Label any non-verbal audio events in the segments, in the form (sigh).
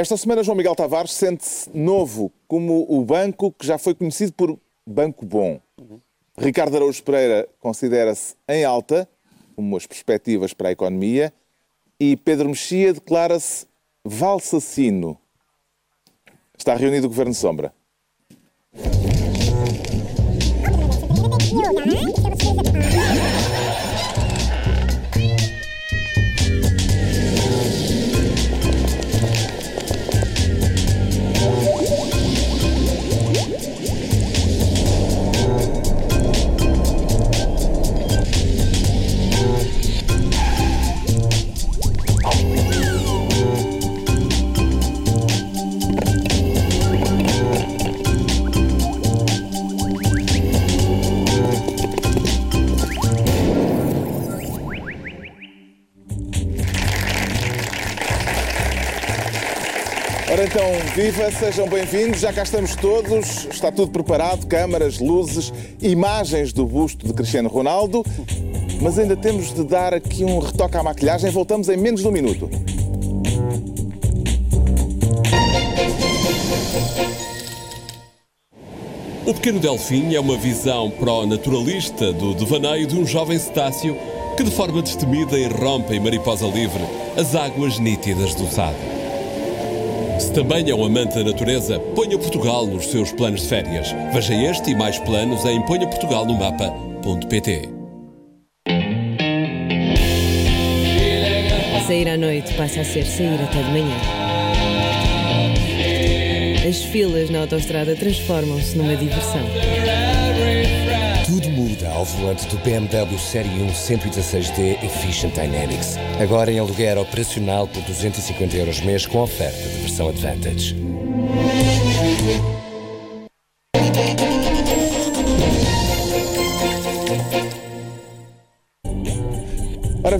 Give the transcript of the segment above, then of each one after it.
Esta semana, João Miguel Tavares sente-se novo como o banco que já foi conhecido por Banco Bom. Uhum. Ricardo Araújo Pereira considera-se em alta, como as perspectivas para a economia, e Pedro Mexia declara-se valsacino. Está reunido o Governo Sombra. Viva, sejam bem-vindos. Já cá estamos todos, está tudo preparado: câmaras, luzes, imagens do busto de Cristiano Ronaldo. Mas ainda temos de dar aqui um retoque à maquilhagem. Voltamos em menos de um minuto. O Pequeno Delfim é uma visão pró-naturalista do devaneio de um jovem cetáceo que, de forma destemida, irrompe em mariposa livre as águas nítidas do Sado. Se também é um amante da natureza, ponha Portugal nos seus planos de férias. Veja este e mais planos em ponhaportugalnomapa.pt. Sair à noite passa a ser sair até de manhã. As filas na autostrada transformam-se numa diversão. Tudo muda ao volante do BMW Série 1 116D Efficient Dynamics. Agora em aluguer operacional por 250 euros mês com oferta de versão Advantage.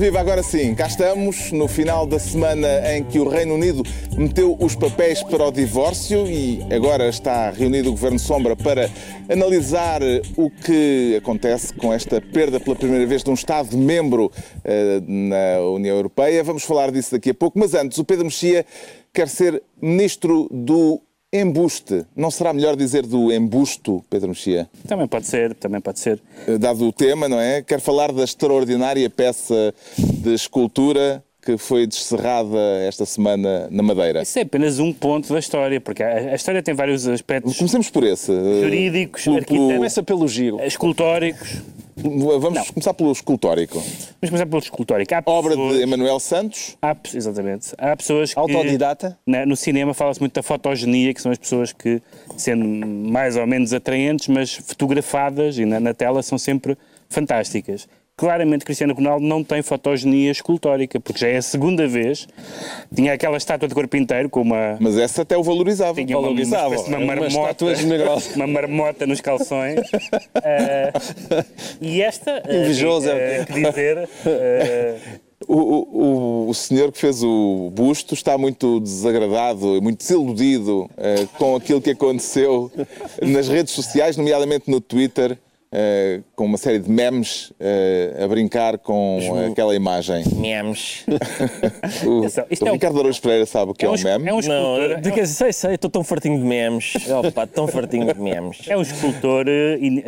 Viva, agora sim, cá estamos no final da semana em que o Reino Unido meteu os papéis para o divórcio e agora está reunido o Governo Sombra para analisar o que acontece com esta perda pela primeira vez de um Estado-membro uh, na União Europeia. Vamos falar disso daqui a pouco, mas antes, o Pedro Mexia quer ser Ministro do Embuste. Não será melhor dizer do embusto, Pedro Mexia? Também pode ser, também pode ser. Eh, dado o tema, não é? Quer falar da extraordinária peça de escultura que foi descerrada esta semana na Madeira. Isso é apenas um ponto da história, porque a, história tem vários aspectos. Comecemos por esse. Eh, Jurídicos, arquitetos. Começa pelo giro. Escultóricos. Vamos não. começar pelo escultórico. Vamos começar pelo escultórico. Há Obra pessoas... de Emanuel Santos. Há, exatamente. Há pessoas que... Autodidata? Na, no cinema fala-se muito da fotogenia, que são as pessoas que, sendo mais ou menos atraentes, mas fotografadas e na, na tela são sempre fantásticas claramente Cristiano Ronaldo não tem fotogenia escultórica, porque já é a segunda vez. Tinha aquela estátua de corpo inteiro com uma. Mas essa até o valorizava. Tinha uma, valorizava. Uma, uma, uma marmota, (laughs) uma marmota nos calções. uh, e esta. Uh, Invejoso, é uh, que dizer. (laughs) O, o, o, senhor que fez o busto está muito desagradado, muito desiludido uh, com aquilo que aconteceu nas redes sociais, nomeadamente no Twitter. Uh, com uma série de memes uh, a brincar com uh, aquela imagem. Memes. (laughs) o, Isto o é Ricardo um... Araújo Pereira sabe o que é, é um, um meme? É um escultor. Não, de que, sei, sei, estou tão fartinho de memes. Opa, tão fartinho de memes. É um escultor in,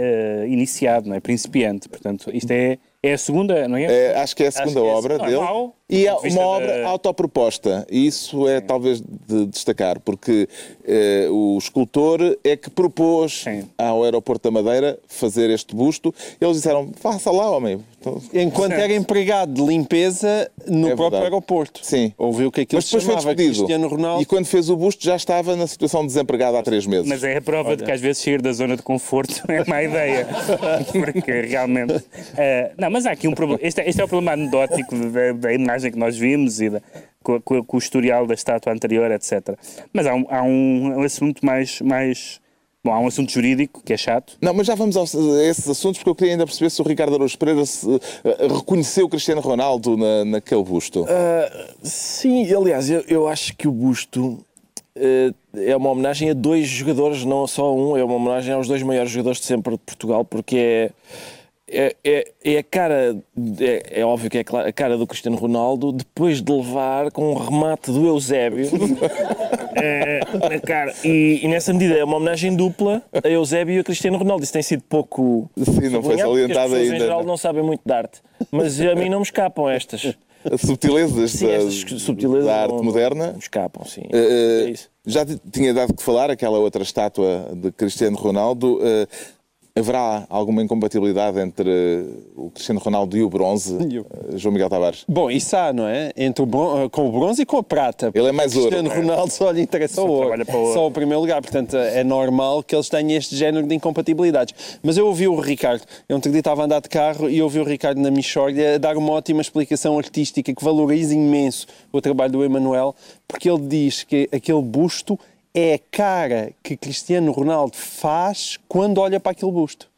iniciado, não é? Principiante. Portanto, isto é é a segunda, não é? é acho que é a segunda é obra dele. Normal, e é uma obra autoproposta. E isso é Sim. talvez de destacar, porque eh, o escultor é que propôs Sim. ao Aeroporto da Madeira fazer este busto. Eles disseram: faça lá, homem. Então, Enquanto era empregado de limpeza no é próprio aeroporto. Sim. Ouviu o que aquilo Mas depois chamava foi despedido. Cristiano Ronaldo. E quando fez o busto já estava na situação de desempregado há três meses. Mas é a prova Olha. de que às vezes sair da zona de conforto (laughs) é má ideia. porque realmente. Uh, não, mas há aqui um problema. Este, é, este é o problema anedótico da, da, imagem que nós vimos e da, com, com, com, o historial da estátua anterior, etc. Mas há um, há um, um assunto mais, mais Bom, há um assunto jurídico que é chato. Não, mas já vamos a esses assuntos porque eu queria ainda perceber se o Ricardo Araújo Pereira se, uh, reconheceu o Cristiano Ronaldo na, naquele busto. Uh, sim, aliás, eu, eu, acho que o busto uh, é uma homenagem a dois jogadores, não só um, é uma homenagem aos dois maiores jogadores de sempre de Portugal, porque é é, é, é a cara, é, é óbvio que é a cara do Cristiano Ronaldo depois de levar com um remate do Eusébio. (laughs) É, na cara. E, e nessa medida é uma homenagem dupla a Eusébio e a Cristiano Ronaldo. Isso tem sido pouco. Sim, não foi salientado ainda. em geral não sabem muito de arte. Mas a mim não me escapam estas. As subtilezas, Sim, da, estas subtilezas da arte não- moderna. não me escapam, sim. Eh, É já tinha dado que falar aquela outra estátua de Cristiano Ronaldo. eh, haverá alguma incompatibilidade entre o Cristiano Ronaldo e o bronze, E eh, João Miguel Tavares? Bom, isso há, não é? Entre o bron- com o bronze e com a prata. Ele é mais ouro, Cristiano é? Ronaldo só lhe interessa o ouro. ouro. Só o primeiro lugar. Portanto, é normal que eles tenham este género de incompatibilidades. Mas eu ouvi o Ricardo, eu dia estava a andar de carro e ouvi o Ricardo na Michórdia dar uma ótima explicação artística que valoriza imenso o trabalho do Emanuel, porque ele diz que aquele busto é a cara que Cristiano Ronaldo faz quando olha para aquele busto.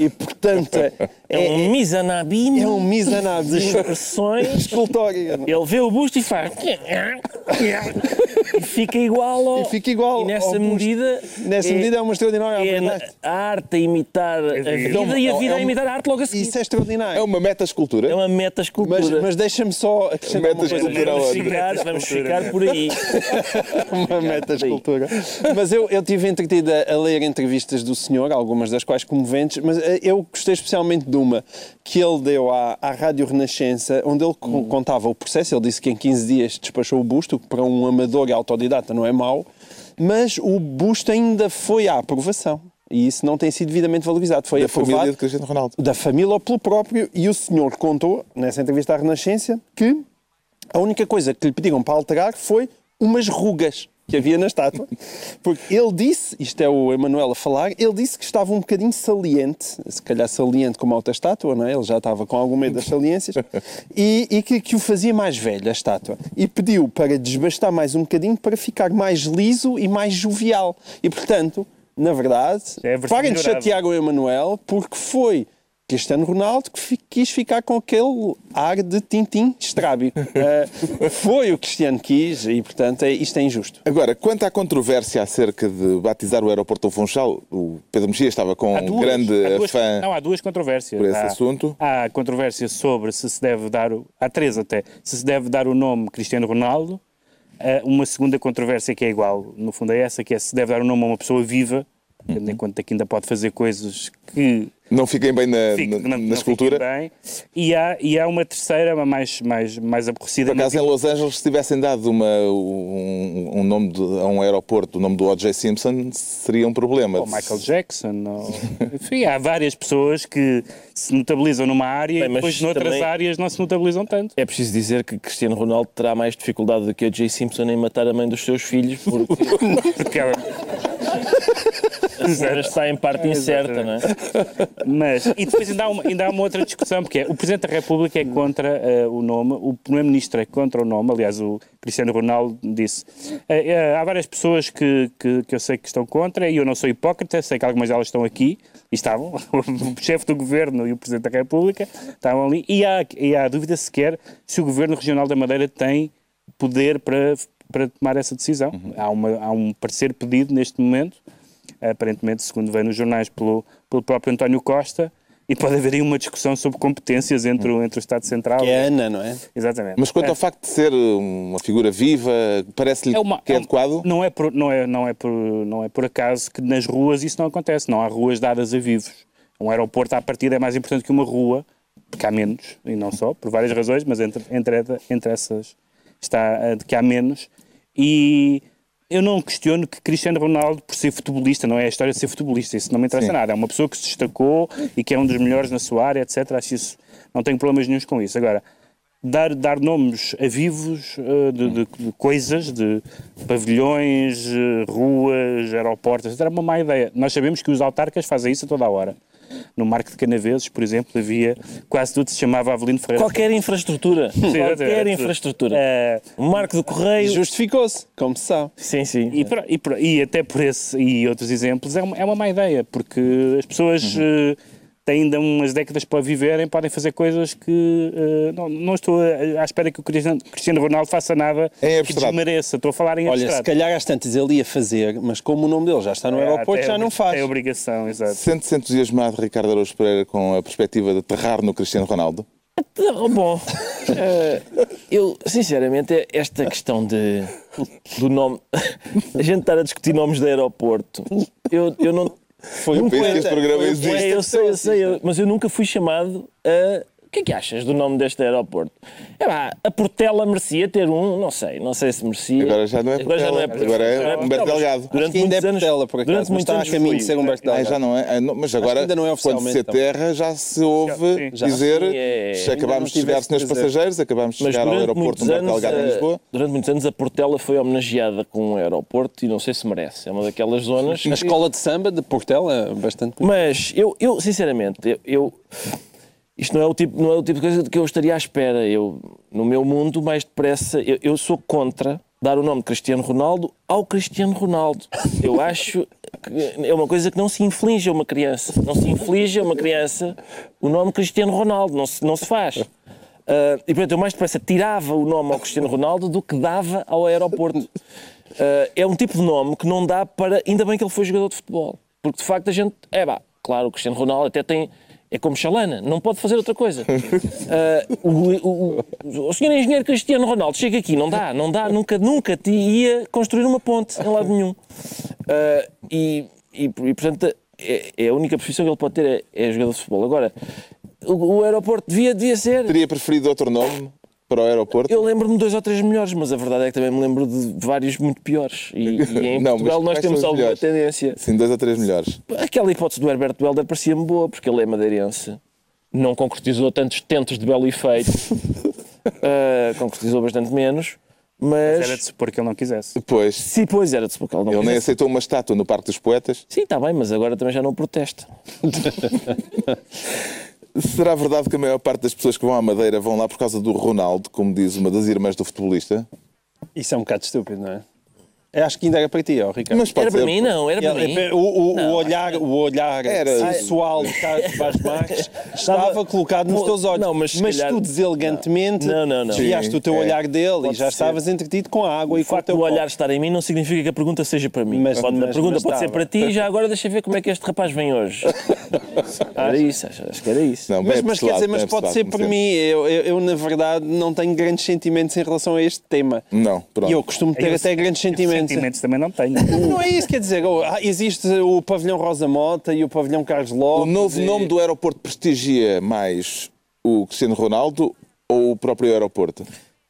E, portanto, é, É um Mizanabim é um misanado de expressões. escultório. Ele vê o busto e faz. e fica igual ao. E fica igual E nessa ao busto. medida. Nessa medida é uma extraordinária é a arte a imitar a vida e a vida a imitar a arte logo a seguir. Isso é extraordinário. É uma meta-escultura? É uma meta escultura. Mas, mas deixa-me só acrescentar uma coisa. vamos ficar, vamos (laughs) ficar por aí. uma meta escultura. Mas eu, eu tive entretido a, a ler entrevistas do senhor, algumas das quais comoventes, mas eh, eu gostei especialmente de uma que ele deu à, à Rádio Renascença, onde ele co- contava o processo. Ele disse que em 15 dias despachou o busto, que para um amador e autodidata não é mau, mas o busto ainda foi à aprovação. E isso não tem sido devidamente valorizado. Foi Da aprovado família de Cristiano Ronaldo. da família ou pelo próprio. E o senhor contou, nessa entrevista à Renascença, que a única coisa que lhe pediram para alterar foi umas rugas que havia na estátua. Porque ele disse, isto é o Emanuel a falar, ele disse que estava um bocadinho saliente, se calhar saliente como a outra estátua, não é? Ele já estava com algum medo das saliências, e, e que, que o fazia mais velho, a estátua. E pediu para desbastar mais um bocadinho para ficar mais liso e mais jovial. E, portanto, na verdade, É parem de chatear o Emanuel, porque foi Cristiano Ronaldo que quis ficar com aquele ar de tintim estrábico. (laughs) Eh, foi o Cristiano que quis e, portanto, é, isto é injusto. Agora, quanto à controvérsia acerca de batizar o aeroporto do Funchal, o Pedro Mexia estava com Há um duas, grande duas- fã. Não, há duas controvérsias. por esse há, assunto. Há controvérsia sobre se se deve dar, o- há três até, se se deve dar o nome Cristiano Ronaldo. Ah, uma segunda controvérsia que é igual, no fundo é essa, que é se deve dar o nome a uma pessoa viva, Uhum. tendo em conta que ainda pode fazer coisas que Não fiquem bem na, na, não- na não escultura. fiquem bem. E há, e há uma terceira, uma mais, mais, mais aborrecida. Por acaso, em Los Angeles, se tivessem dado uma, um, um nome de- a um aeroporto, o nome do O.J. Simpson, seria um problema. ou Michael Jackson, ou... enfim, há várias pessoas que se notabilizam numa área Bem, e depois noutras também- áreas não se notabilizam tanto. É preciso dizer que Cristiano Ronaldo terá mais dificuldade do que o Jay Simpson em matar a mãe dos seus filhos, porque (laughs) Porque ela- a senhora está em parte incerta, não é? Mas, e depois ainda há, uma, ainda há uma outra discussão, porque é, o Presidente da República é contra eh, o nome, o Primeiro-Ministro é contra o nome, aliás, o Cristiano Ronaldo disse. Eh, eh, há várias pessoas que, que, que eu sei que estão contra, e eu não sou hipócrita, sei que algumas delas estão aqui, e estavam, (laughs) o chefe do Governo e o Presidente da República estavam ali, e há, e há dúvida sequer se o Governo Regional da Madeira tem poder para, para tomar essa decisão. Há, uma, há um parecer pedido neste momento, aparentemente, segundo vem nos jornais, pelo, pelo próprio António Costa, e pode haver aí uma discussão sobre competências entre, o, entre o Estado Central Que é a Ana, não é? Exatamente. Mas quanto É. ao facto de ser uma figura viva, parece-lhe É uma- que é é adequado? Não é, por, não, é, não, é por, não é por acaso que nas ruas isso não acontece. Não há ruas dadas a vivos. Um aeroporto, à partida, é mais importante que uma rua, porque há menos, e não só, por várias razões, mas entre, entre, entre essas está a de que há menos. E eu não questiono que Cristiano Ronaldo, por ser futebolista, não é a história de ser futebolista, isso não me interessa Sim. nada. É uma pessoa que se destacou e que é um dos melhores na sua área, etc. Acho isso, não tenho problemas nenhums com isso. Agora, dar, dar nomes a vivos eh, de, de- de coisas, de pavilhões, eh, ruas, aeroportos, etc. É uma má ideia. Nós sabemos que os autarcas fazem isso a toda a hora. No Marco de Canaveses, por exemplo, havia quase tudo se chamava Avelino Ferreira. Qualquer infraestrutura. Sim, Qualquer infraestrutura. Eh, O Marco do Correio. Justificou-se, como se sabe. Sim, sim. E, por- e por- e até por esse e outros exemplos é uma, é uma má ideia, porque as pessoas Uhum. eh, têm ainda umas décadas para viverem, podem fazer coisas que eh, não, não estou à espera que o Cristiano, Cristiano Ronaldo faça nada Em que desmereça. Estou a falar em Olha, se abstrato. calhar às tantas ele ia fazer, mas como o nome dele já está no É, aeroporto, já não faz. É obrigação, exato. Sente-se entusiasmado, Ricardo Araújo Pereira, com a perspectiva de aterrar no Cristiano Ronaldo? Bom, eh, eu, sinceramente, esta questão de, do nome, (laughs) a gente estar a discutir nomes de aeroporto, eu, eu não. Foi Eu um penso que poeta. este programa existe. É, eu sei, eu que sei, eu- mas eu nunca fui chamado a. O que é que achas do nome deste aeroporto? É pá, a Portela merecia ter um, não sei, não sei se merecia. Agora já não é Agora já não é Portela, agora é Portela, Humberto Delgado. Durante ainda muitos é anos, Portela, por acaso, durante mas muitos está a anos caminho fui. de ser Humberto Ah, Delgado. já não é? Ah, Mas agora, ainda não é quando se oficialmente, aterra, já se ouve Já. dizer Sim, é- acabámos de chegar, senhores passageiros, acabámos de chegar ao aeroporto muitos, Humberto Delgado em eh, Lisboa. durante muitos anos a Portela foi homenageada com um aeroporto e não sei se merece. É uma daquelas zonas. A escola de samba de Portela é bastante. Mas eu, eu sinceramente, eu, eu- isto não é, o tipo, não é o tipo de coisa que eu estaria à espera. Eu, no meu mundo, mais depressa, eu, eu sou contra dar o nome de Cristiano Ronaldo ao Cristiano Ronaldo. Eu acho que é uma coisa que não se inflige a uma criança. Não se inflige a uma criança o nome Cristiano Ronaldo. Não se, não se faz. Ah, e portanto, eu mais depressa tirava o nome ao Cristiano Ronaldo do que dava ao aeroporto. Ah, é um tipo de nome que não dá para. Ainda bem que ele foi jogador de futebol. Porque de facto a gente. É pá, claro, o Cristiano Ronaldo até tem. É como Chalana, não pode fazer outra coisa. (laughs) Ah, o, o, o, senhor engenheiro Cristiano Ronaldo chega aqui, não dá, não dá, nunca, nunca te ia construir uma ponte em lado nenhum. Ah, e, e, e, portanto, é, é a única profissão que ele pode ter é, é jogador de futebol. Agora, o, o aeroporto devia, devia ser. Teria preferido outro nome para o aeroporto? Eu lembro-me de dois ou três melhores, mas a verdade é que também me lembro de vários muito piores. E, e (laughs) em Não, mas Portugal nós temos alguma melhores? tendência. Sim, dois ou três melhores. Aquela hipótese do Herberto Helder parecia-me boa, porque ele é madeirense. Não concretizou tantos tentos de belo efeito. (laughs) Ah, concretizou bastante menos. Mas. Era de supor que ele não quisesse. Depois, Sim, pois era de supor que ele não ele nem quisesse. aceitou uma estátua no Parque dos Poetas. Sim, está bem, mas agora também já não protesta. (laughs) Será verdade que a maior parte das pessoas que vão à Madeira vão lá por causa do Ronaldo, como diz uma das irmãs do futebolista? Isso é um bocado estúpido, não é? Eu acho que ainda era para ti, ó, Ricardo. Mas Era para ser- mim, não, era para mim. o, o- o Não. olhar, o olhar Era- sensual de Carlos (laughs) Vaz Marques estava colocado nos teus olhos. não, mas se calhar- tu deselegantemente Não, não, não. desviaste Sim, o teu é. olhar dele e Pode já ser. estavas entretido com a água e O com o teu do olhar estar em mim não significa que a pergunta seja para mim. Mas- Pode- a mas- pergunta mas pode ser estava. para ti e já agora deixa ver como é que este rapaz vem hoje. (laughs) Era isso, acho, acho que era isso. Não, Mas, mas quer dizer, mas pode ser como mim. Eu, na verdade, não tenho grandes sentimentos em relação a este tema. Não, pronto. E eu costumo ter até grandes sentimentos. Sentimentos também não tenho. (laughs) Não é isso, quer dizer, oh, ah, existe o pavilhão Rosa Mota e o pavilhão Carlos O Lopes. novo e- nome do aeroporto prestigia mais o Cristiano Ronaldo ou o próprio aeroporto?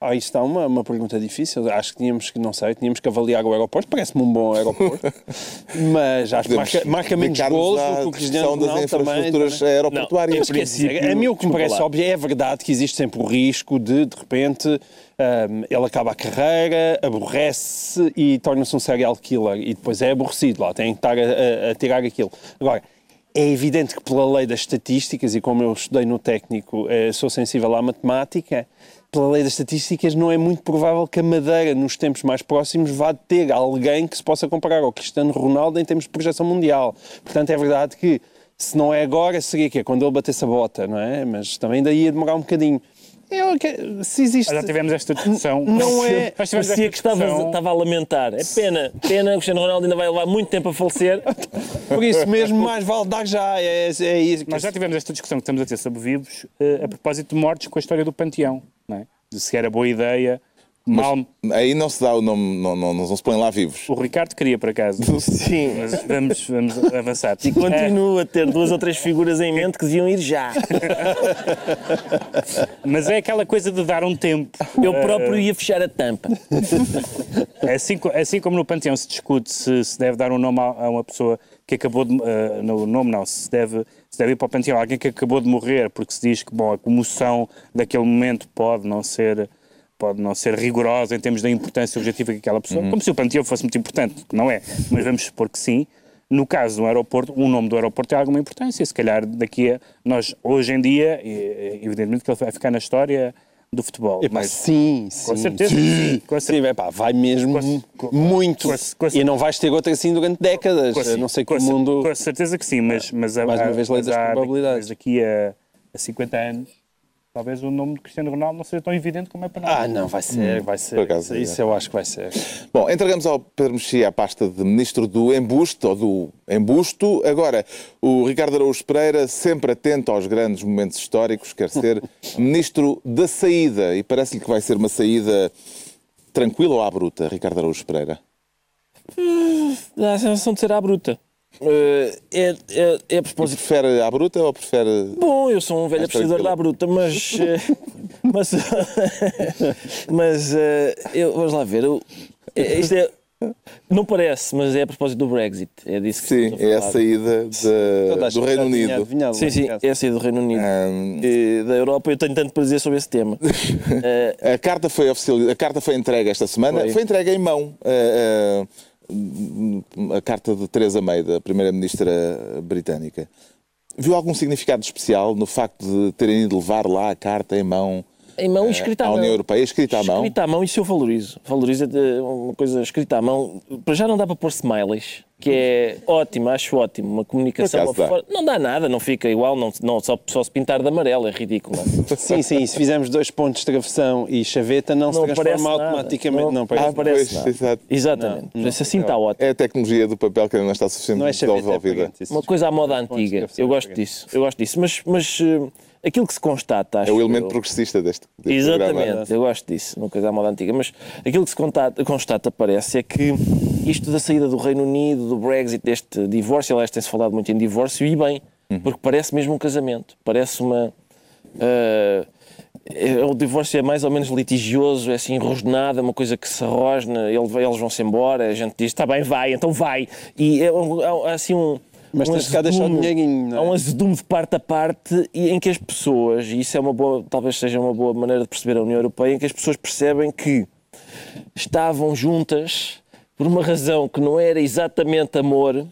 Ah, isto está uma, uma pergunta difícil. Acho que tínhamos que, não sei, tínhamos que avaliar o aeroporto. Parece-me um bom aeroporto. (laughs) Mas acho que marca, marca menos golos do que o Cristiano das infraestruturas também. aeroportuárias. Não, em princípio, A mim o que me parece lá. óbvio é verdade que existe sempre o risco de, de repente, hum, ele acaba a carreira, aborrece e torna-se um serial killer e depois é aborrecido lá, tem que estar a, a- a tirar aquilo. Agora, é evidente que pela lei das estatísticas, e como eu estudei no técnico, eh, sou sensível à matemática, pela lei das estatísticas não é muito provável que a Madeira, nos tempos mais próximos, vá ter alguém que se possa comparar ao Cristiano Ronaldo em termos de projeção mundial. Portanto, é verdade que se não é agora, seria que é quando ele batesse a bota, não é? Mas também daí ia demorar um bocadinho. Eu, se existe... Já tivemos esta discussão. (laughs) Não é- Parecia que estava, discussão. estava a lamentar. É pena, pena, o Cristiano Ronaldo ainda vai levar muito tempo a falecer. Por isso mesmo, mais vale dar já. É, é isso. Nós já tivemos esta discussão que estamos a ter sobre vivos eh, a propósito de mortes com a história do Panteão. Não é? De se era boa ideia. Mal, Aí não se dá o nome, não, não, não se põe lá vivos. o Ricardo queria, por acaso. (laughs) Sim. Mas vamos, vamos avançar. E continuo a ter duas ou três figuras em mente que deviam ir já. (laughs) Mas é aquela coisa de dar um tempo. Eu próprio ia fechar a tampa. É assim, co- assim como no Panteão se discute se se deve dar um nome a, uma pessoa que acabou de. eh, no nome não, se deve, se deve ir para o Panteão alguém que acabou de morrer, porque se diz que bom, a comoção daquele momento pode não ser. Pode não ser rigorosa em termos da importância objetiva que aquela pessoa. Como se o Panteão fosse muito importante, que não é. Mas vamos supor que sim. No caso do aeroporto, o nome do aeroporto tem alguma importância. Se calhar daqui a. Nós, hoje em dia, evidentemente que ele vai ficar na história do futebol. Epá, mas sim, sim. certeza, Sim, com sim epá, vai mesmo Com- com- muito. com- com- e não vais ter outra assim durante décadas. com- não sei que com o mundo. Com certeza que sim, mas, mas, há- Mais uma há- vez, lei das há- probabilidades. Daqui a, a 50 anos, talvez o nome de Cristiano Ronaldo não seja tão evidente como é para nós. Ah, não, vai ser, vai ser. Por acaso, isso eu acho que vai ser. Bom, entregamos ao Pedro Mexia a pasta de Ministro do Embuste, ou do Embusto. Agora, o Ricardo Araújo Pereira, sempre atento aos grandes momentos históricos, quer ser (laughs) Ministro da Saída. E parece-lhe que vai ser uma saída tranquila ou à bruta, Ricardo Araújo Pereira? Dá a sensação de ser à bruta. Eh, é, é, é a propósito. prefere à bruta ou prefere... Bom, eu sou um velho apreciador tranquilo. da bruta, mas. eh, (laughs) mas. mas. eh, eu, vamos lá ver. eu- eh, isto é. Não parece, mas é a propósito do Brexit. É disso que Sim, é a saída de- do Reino Unido. adivinhado, Sim, sim, é a saída do Reino Unido. Hum, E da Europa, eu tenho tanto para dizer sobre esse tema. Eh, (laughs) A carta foi oficial, a carta foi entregue esta semana, foi, Foi. entregue em mão. eh, eh, a carta de Teresa May, da primeira-ministra britânica. Viu algum significado especial no facto de terem ido levar lá a carta em mão em mão eh, escrita à à mão. União Europeia, escrita à mão? Escrita à mão, isso eu valorizo. Valorizo é uma coisa escrita à mão. Para já não dá para pôr smileys, que é ótimo, acho ótimo. Uma comunicação dá. afora- Não dá nada, não fica igual, não, não, só, só se pintar de amarelo, é ridículo. Sim, sim, e se fizermos dois pontos de travessão e chaveta, não, Não se transforma automaticamente. Não- Não, parece Ah, parece Pois, nada. exato. Exatamente. Por isso assim está ótimo. É a tecnologia do papel que ainda não está não é suficientemente chaveta, é desenvolvida. isso. Uma coisa à moda antiga. Eu gosto disso. Eu gosto disso. Mas, mas eh, aquilo que se constata, acho É o elemento eu- progressista deste, deste programa. Exatamente, eu gosto disso, coisa à moda antiga. Mas aquilo que se constata, constata, parece, é que isto da saída do Reino Unido, do Brexit, deste divórcio, aliás, tem-se falado muito em divórcio, e bem, porque parece mesmo um casamento. Parece uma. é- o divórcio é mais ou menos litigioso, é assim rosnado, é uma coisa que se rosna, ele- eles vão-se embora, a gente diz, está bem, vai, então vai. E é há- há assim um. Mas um tens cá deixar o azedume- dinheirinho, é? Há um azedume de parte a parte e em que as pessoas, e isso é uma boa, talvez seja uma boa maneira de perceber a União Europeia, em que as pessoas percebem que estavam juntas por uma razão que não era exatamente amor,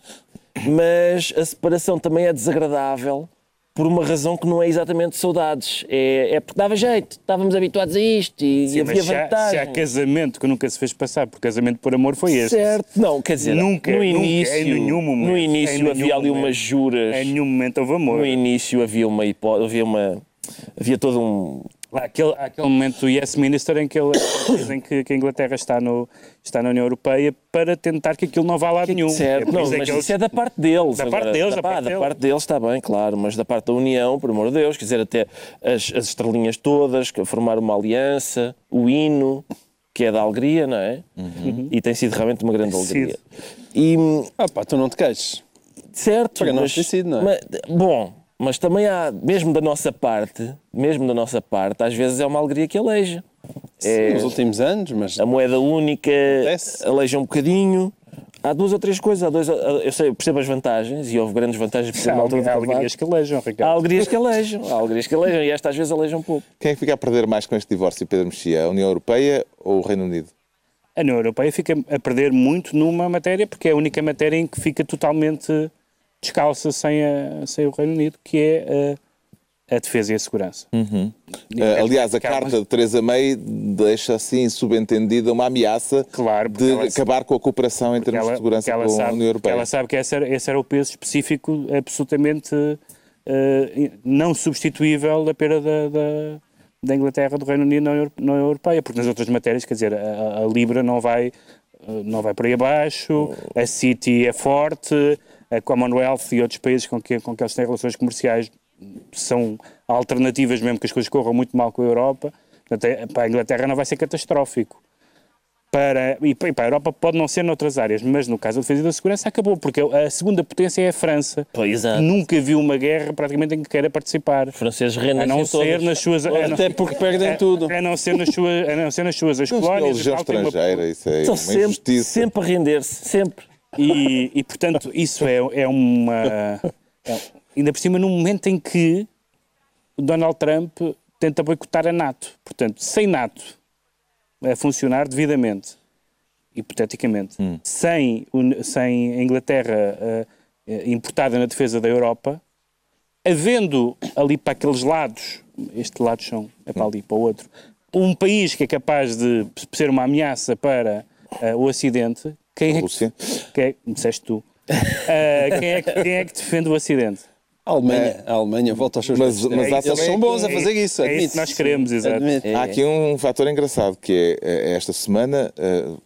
mas a separação também é desagradável por uma razão que não é exatamente saudades. É, é porque dava jeito, estávamos habituados a isto e, Sim, havia mas se há, se vantagem. há casamento que nunca se fez passar por casamento por amor, foi este. Certo, não, quer dizer, Nunca, no nunca, início, em nenhum momento, no início nenhum havia ali momento. umas juras. Em nenhum momento houve amor. No início havia uma hipótese, havia uma. Havia todo um. Há aquele, aquele momento do Yes Minister em que ele dizem que, que a Inglaterra está, no, está na União Europeia para tentar que aquilo não vá a lado nenhum. É Certo, por não, é mas que eles- isso é da parte deles. Da agora. parte deles, da, da parte da deles. parte deles está bem, claro, mas da parte da União, por amor de Deus, quer dizer, até as, as estrelinhas todas, que formar uma aliança, o hino, que é da alegria, não é? E tem sido realmente uma grande Tem alegria. E, Ah pá, tu não te queixes. certo, Para não mas, não é? mas- bom, mas também há, mesmo da nossa parte, mesmo da nossa parte, às vezes é uma alegria que aleija. É, Nos últimos anos, mas a moeda única Acontece. aleija um bocadinho. Há duas ou três coisas. Há dois, eu sei, eu percebo as vantagens e houve grandes vantagens por ser Há na altura há alegrias que alejam, Há Ricardo. alegrias que alejam. Há alegrias que alejam e esta às vezes aleja um pouco. Quem é que fica a perder mais com este divórcio, Pedro Mexia? A União Europeia ou o Reino Unido? A União Europeia fica a perder muito numa matéria, porque é a única matéria em que fica totalmente descalça sem, a- sem o Reino Unido, que é a, a defesa e a segurança. Eh, aliás, a carta de Teresa May deixa assim subentendida uma ameaça Claro, de ela- acabar com a cooperação em termos ela, de segurança com sabe, a União Europeia. ela sabe que esse era, esse era o peso específico absolutamente eh, não substituível da perda da, da, da Inglaterra do Reino Unido na União- Europeia, porque nas outras matérias, quer dizer, a, a Libra não vai, eh, não vai por aí abaixo, a City é forte, a Commonwealth e outros países com que, com que eles têm relações comerciais são alternativas, mesmo que as coisas corram muito mal com a Europa. Portanto, é- para a Inglaterra não vai ser catastrófico para, e para a Europa pode não ser noutras áreas, mas no caso da defesa e da segurança acabou, porque a segunda potência é a França. Pois, que Nunca viu uma guerra praticamente em que queira participar. Os franceses A renascem não ser todos. nas suas. a não- até porque perdem a- tudo. A não ser nas suas, a não ser nas suas as colónias. a uma- estrangeira, isso é Estão uma sempre, injustiça. sempre a render-se. Sempre. E, e, portanto, isso é, é uma. é- ainda por cima, num momento em que Donald Trump tenta boicotar a NATO. Portanto, sem NATO a funcionar devidamente, hipoteticamente, sem, o- sem a Inglaterra eh, importada na defesa da Europa, havendo ali para aqueles lados, este lado são, é para ali, para o outro, um país que é capaz de ser uma ameaça para uh, o Ocidente, quem é que, quem é, disseste tu, Uh, quem, é, que- quem é que defende o Ocidente? A Alemanha, a Alemanha volta aos seus Mas- mas há Eles são bons a é- fazer isso, é isso admite. que nós queremos, exato. Admite. Há aqui um fator engraçado que é eh, esta semana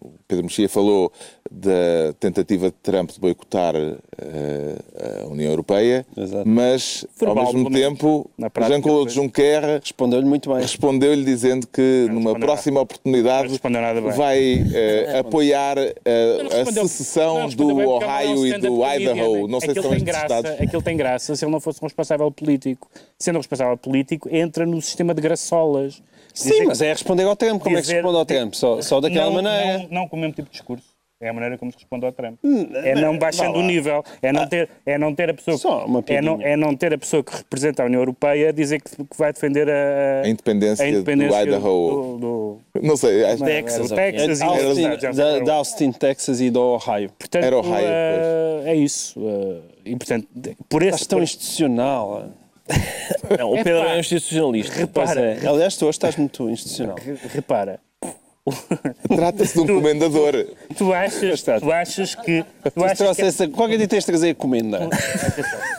o Pedro Mexia falou da tentativa de Trump de boicotar eh, a União Europeia, Exato. mas Verbal, ao mesmo tempo Jean-Claude. Juncker Respondeu-lhe muito bem. respondeu-lhe dizendo que numa próxima oportunidade vai (laughs) eh, apoiar eh, a respondeu- secessão do bem porque é Ohio e do. Idaho. Não sei se são estes graça, estados. Aquilo tem graça se ele não fosse um responsável político. Sendo um responsável político, entra no sistema de graçolas. Sim, mas é responder ao Trump. Como é que responde ao Trump? Só, só daquela não, maneira. Não, não com o mesmo tipo de discurso. É a maneira como se responde ao Trump. Hum, É não baixando o nível. É não ter, é não ter a pessoa. Só uma é, não, é não ter a pessoa que representa a União Europeia a dizer que, que vai defender a, A independência do Idaho. do, do, não sei, acho do Texas, Texas e Austin, já- da, da Austin, Texas e do Ohio. Portanto, Era Ohio, eh, é isso. eh, e portanto, por esse. Estás tão institucional. Não, o Pedro é um institucionalista. Repara, é. Aliás, tu hoje estás muito institucional. repara. (laughs) Trata-se de um comendador. Tu achas, tu achas que. Tu achas que, Trouxe Qualquer dia tens de trazer a comenda.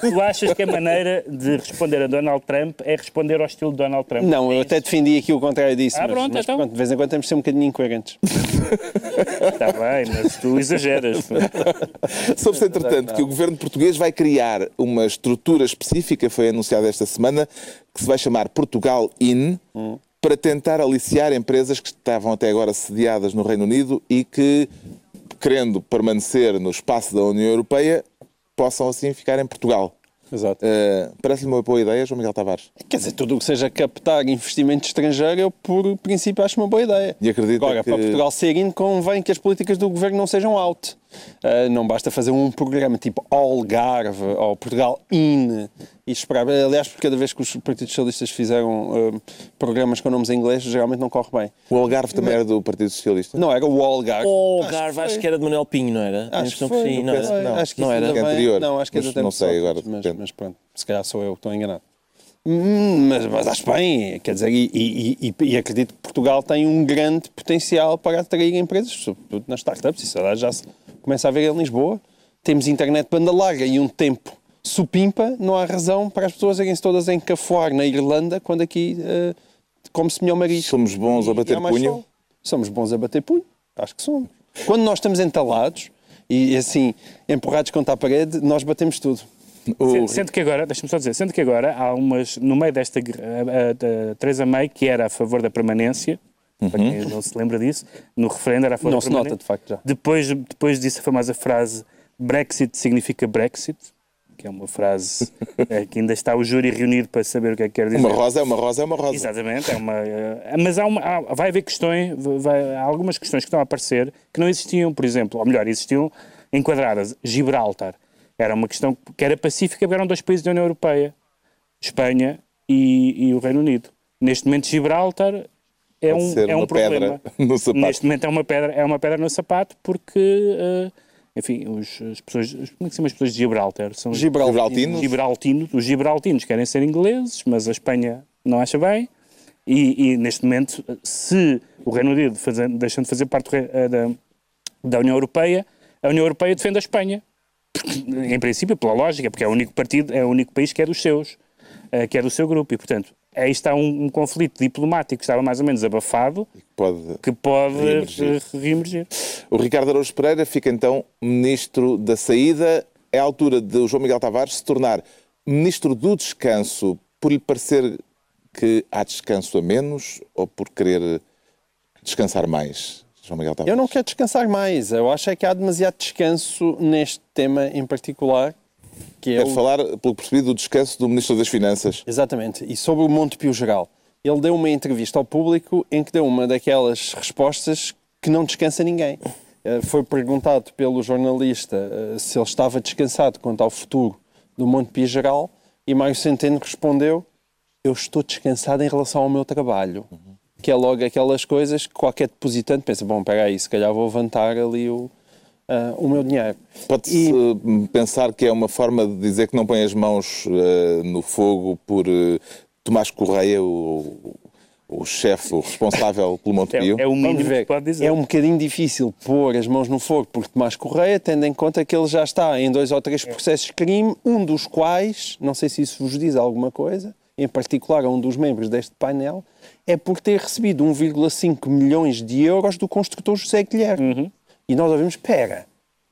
tu achas que a maneira de responder a Donald Trump é responder ao estilo de Donald Trump? Não, eu É até defendi aqui o contrário disso. Ah, mas, pronto, mas então. pronto, de vez em quando temos de ser um bocadinho incoerentes. Está bem, mas tu exageras. (laughs) Soube-se, entretanto, que o governo português vai criar uma estrutura específica, foi anunciada esta semana, que se vai chamar Portugal In, para tentar aliciar empresas que estavam até agora sediadas no Reino Unido e que, querendo permanecer no espaço da União Europeia, possam assim ficar em Portugal. Exato. Uh, Parece-lhe uma boa ideia, João Miguel Tavares. Quer dizer, tudo o que seja captar investimento estrangeiro, eu por princípio acho uma boa ideia. E acredita Agora, que- para Portugal ser in, convém que as políticas do governo não sejam out. Ah, não basta fazer um programa tipo Algarve ou Portugal in e esperar. Aliás, porque cada vez que os partidos socialistas fizeram ah, programas com nomes em inglês, geralmente não corre bem. O Algarve também era do Partido Socialista? Não, era o Algarve. O Acho que Algarve, acho foi. que era de Manuel Pinho, não era? Acho que foi, sim, não era? que não. Acho que Não isso era? Que é anterior, Não, acho que mas não sei agora, Mas, mas pronto, se calhar sou eu que estou enganado. Hum, Mas, mas acho bem, quer dizer, e, e- e- e acredito que Portugal tem um grande potencial para atrair empresas, sobretudo nas startups. Isso já se começa a ver em Lisboa. Temos internet banda larga e um tempo supimpa, não há razão para as pessoas irem-se todas encafuar na Irlanda quando aqui eh, come-se melhor marisco. Somos bons a bater punho? sol. Somos bons a bater punho, acho que somos. Quando nós estamos entalados e assim, empurrados contra a parede, nós batemos tudo. O- Sendo- que agora, deixa-me só dizer, sendo que agora há umas, no meio desta, a, a, a Theresa May, que era a favor da permanência, para quem não se lembra disso, no referendo era a favor Não da se permanência. nota, de facto, já. Depois, depois disse a famosa frase Brexit significa Brexit, que é uma frase eh, (laughs) que ainda está o júri reunido para saber o que é que quer dizer. Uma rosa é uma rosa é uma rosa. Exatamente, é uma, eh, mas há uma, há- vai haver questões, vai- há algumas questões que estão a aparecer que não existiam, por exemplo, ou melhor, existiam enquadradas. Gibraltar era uma questão que era pacífica, porque eram dois países da União Europeia, Espanha e, e o Reino Unido. Neste momento, Gibraltar é Pode um, é um problema. pedra (laughs) no sapato. Neste momento é uma pedra, é uma pedra no sapato porque, eh, enfim, os, as pessoas, como é que se chama as pessoas de Gibraltar? São os- Gibraltinos? gibraltinos, os gibraltinos querem ser ingleses, mas a Espanha não acha bem. E, e, neste momento, se o Reino Unido fazendo, deixando de fazer parte eh, da, da União Europeia, a União Europeia defende a Espanha. Em princípio, pela lógica, porque é o único partido, é o único país que é dos seus, eh, que é do seu grupo. E, portanto, aí está um, um conflito diplomático que estava mais ou menos abafado, Pode que pode Reemergir. reemergir. O Ricardo Araújo Pereira fica então ministro da saída. É a altura de João Miguel Tavares se tornar ministro do descanso por lhe parecer que há descanso a menos ou por querer descansar mais, João Miguel Tavares? Eu não quero descansar mais. Eu acho é que há demasiado descanso neste tema em particular. Que é Quero o... falar, pelo que percebi, do descanso do Ministro das Finanças. Exatamente. E sobre o Monte Pio Geral. Ele deu uma entrevista ao público em que deu uma daquelas respostas que não descansa ninguém. Eh, Foi perguntado pelo jornalista eh, se ele estava descansado quanto ao futuro do Monte Pio Geral e Mário Centeno respondeu eu estou descansado em relação ao meu trabalho. Que é logo aquelas coisas que qualquer depositante pensa, bom, espera aí, se calhar vou levantar ali o, ah, o meu dinheiro. Pode-se E- pensar que é uma forma de dizer que não põe as mãos eh, no fogo por eh, Tomás Correia, o, o chefe, o responsável pelo Montepio. É, é o mínimo ver. pode dizer. É um bocadinho difícil pôr as mãos no fogo por Tomás Correia, tendo em conta que ele já está em dois ou três processos de crime, um dos quais, não sei se isso vos diz alguma coisa, em particular a um dos membros deste painel, é por ter recebido 1,5 milhões de euros do construtor José Guilherme. E nós ouvimos, espera,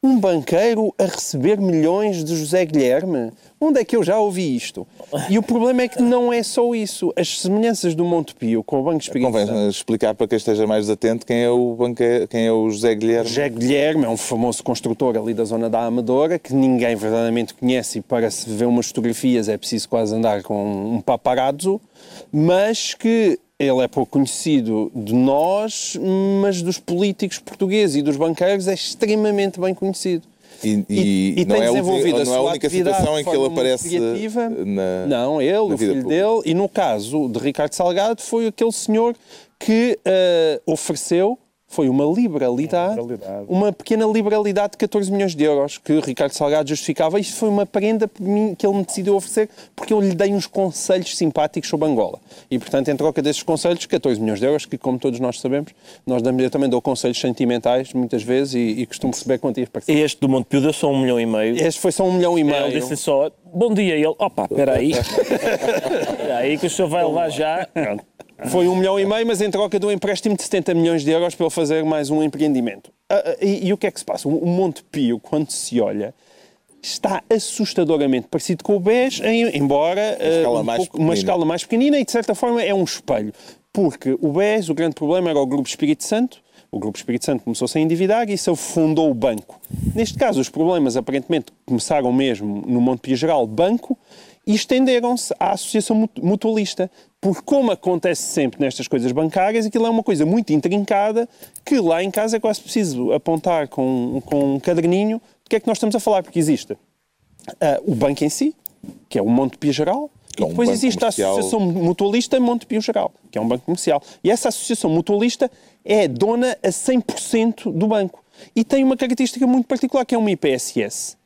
um banqueiro a receber milhões de José Guilherme? Onde é que eu já ouvi isto? E o problema é que não é só isso. As semelhanças do Montepio com o Banco de Espírito Convém Santo explicar para quem esteja mais atento quem é o, banque... quem é o José Guilherme. José Guilherme é um famoso construtor ali da zona da Amadora que ninguém verdadeiramente conhece e para se ver umas fotografias é preciso quase andar com um paparazzo, mas que ele é pouco conhecido de nós, mas dos políticos portugueses e dos banqueiros é extremamente bem conhecido. E, e e não, tem é a desenvolvido a não é a única situação em que ele aparece na, Não, ele, na o filho pública. dele, e no caso de Ricardo Salgado, foi aquele senhor que eh, ofereceu, foi uma liberalidade, liberalidade. uma pequena liberalidade de 14 milhões de euros, que Ricardo Salgado justificava. Isto foi uma prenda por mim que ele me decidiu oferecer, porque eu lhe dei uns conselhos simpáticos sobre Angola. E, portanto, em troca desses conselhos, 14 milhões de euros, que, como todos nós sabemos, nós damos- eu também dou conselhos sentimentais, muitas vezes, e, e costumo receber quantias parecidas. Este do Montepio deu só um milhão e meio. Este foi só um milhão e meio. Ele disse só, bom dia, ele, opa, espera aí. (laughs) Espera aí que o senhor vai levar já. Foi um milhão e meio, mas em troca de um empréstimo de 70 milhões de euros para ele fazer mais um empreendimento. Ah, ah, e, e o que é que se passa? O Monte Pio, quando se olha, está assustadoramente parecido com o BES, em- embora ah, escala um pouco- uma escala mais pequenina e, de certa forma, é um espelho. Porque o BES, o grande problema era o Grupo Espírito Santo, o Grupo Espírito Santo começou-se a endividar e isso afundou o banco. Neste caso, os problemas aparentemente começaram mesmo no Montepio Geral Banco e estenderam-se à Associação Mut- Mutualista. Porque, como acontece sempre nestas coisas bancárias, aquilo é uma coisa muito intrincada que lá em casa é quase preciso apontar com, com um caderninho do que é que nós estamos a falar, porque existe ah, o banco em si, que é o Montepio Geral, Que é e depois existe comercial. a Associação Mutualista Montepio Geral, que é um banco comercial. E essa Associação Mutualista é dona a 100% do banco. E tem uma característica muito particular, que é uma IPSS.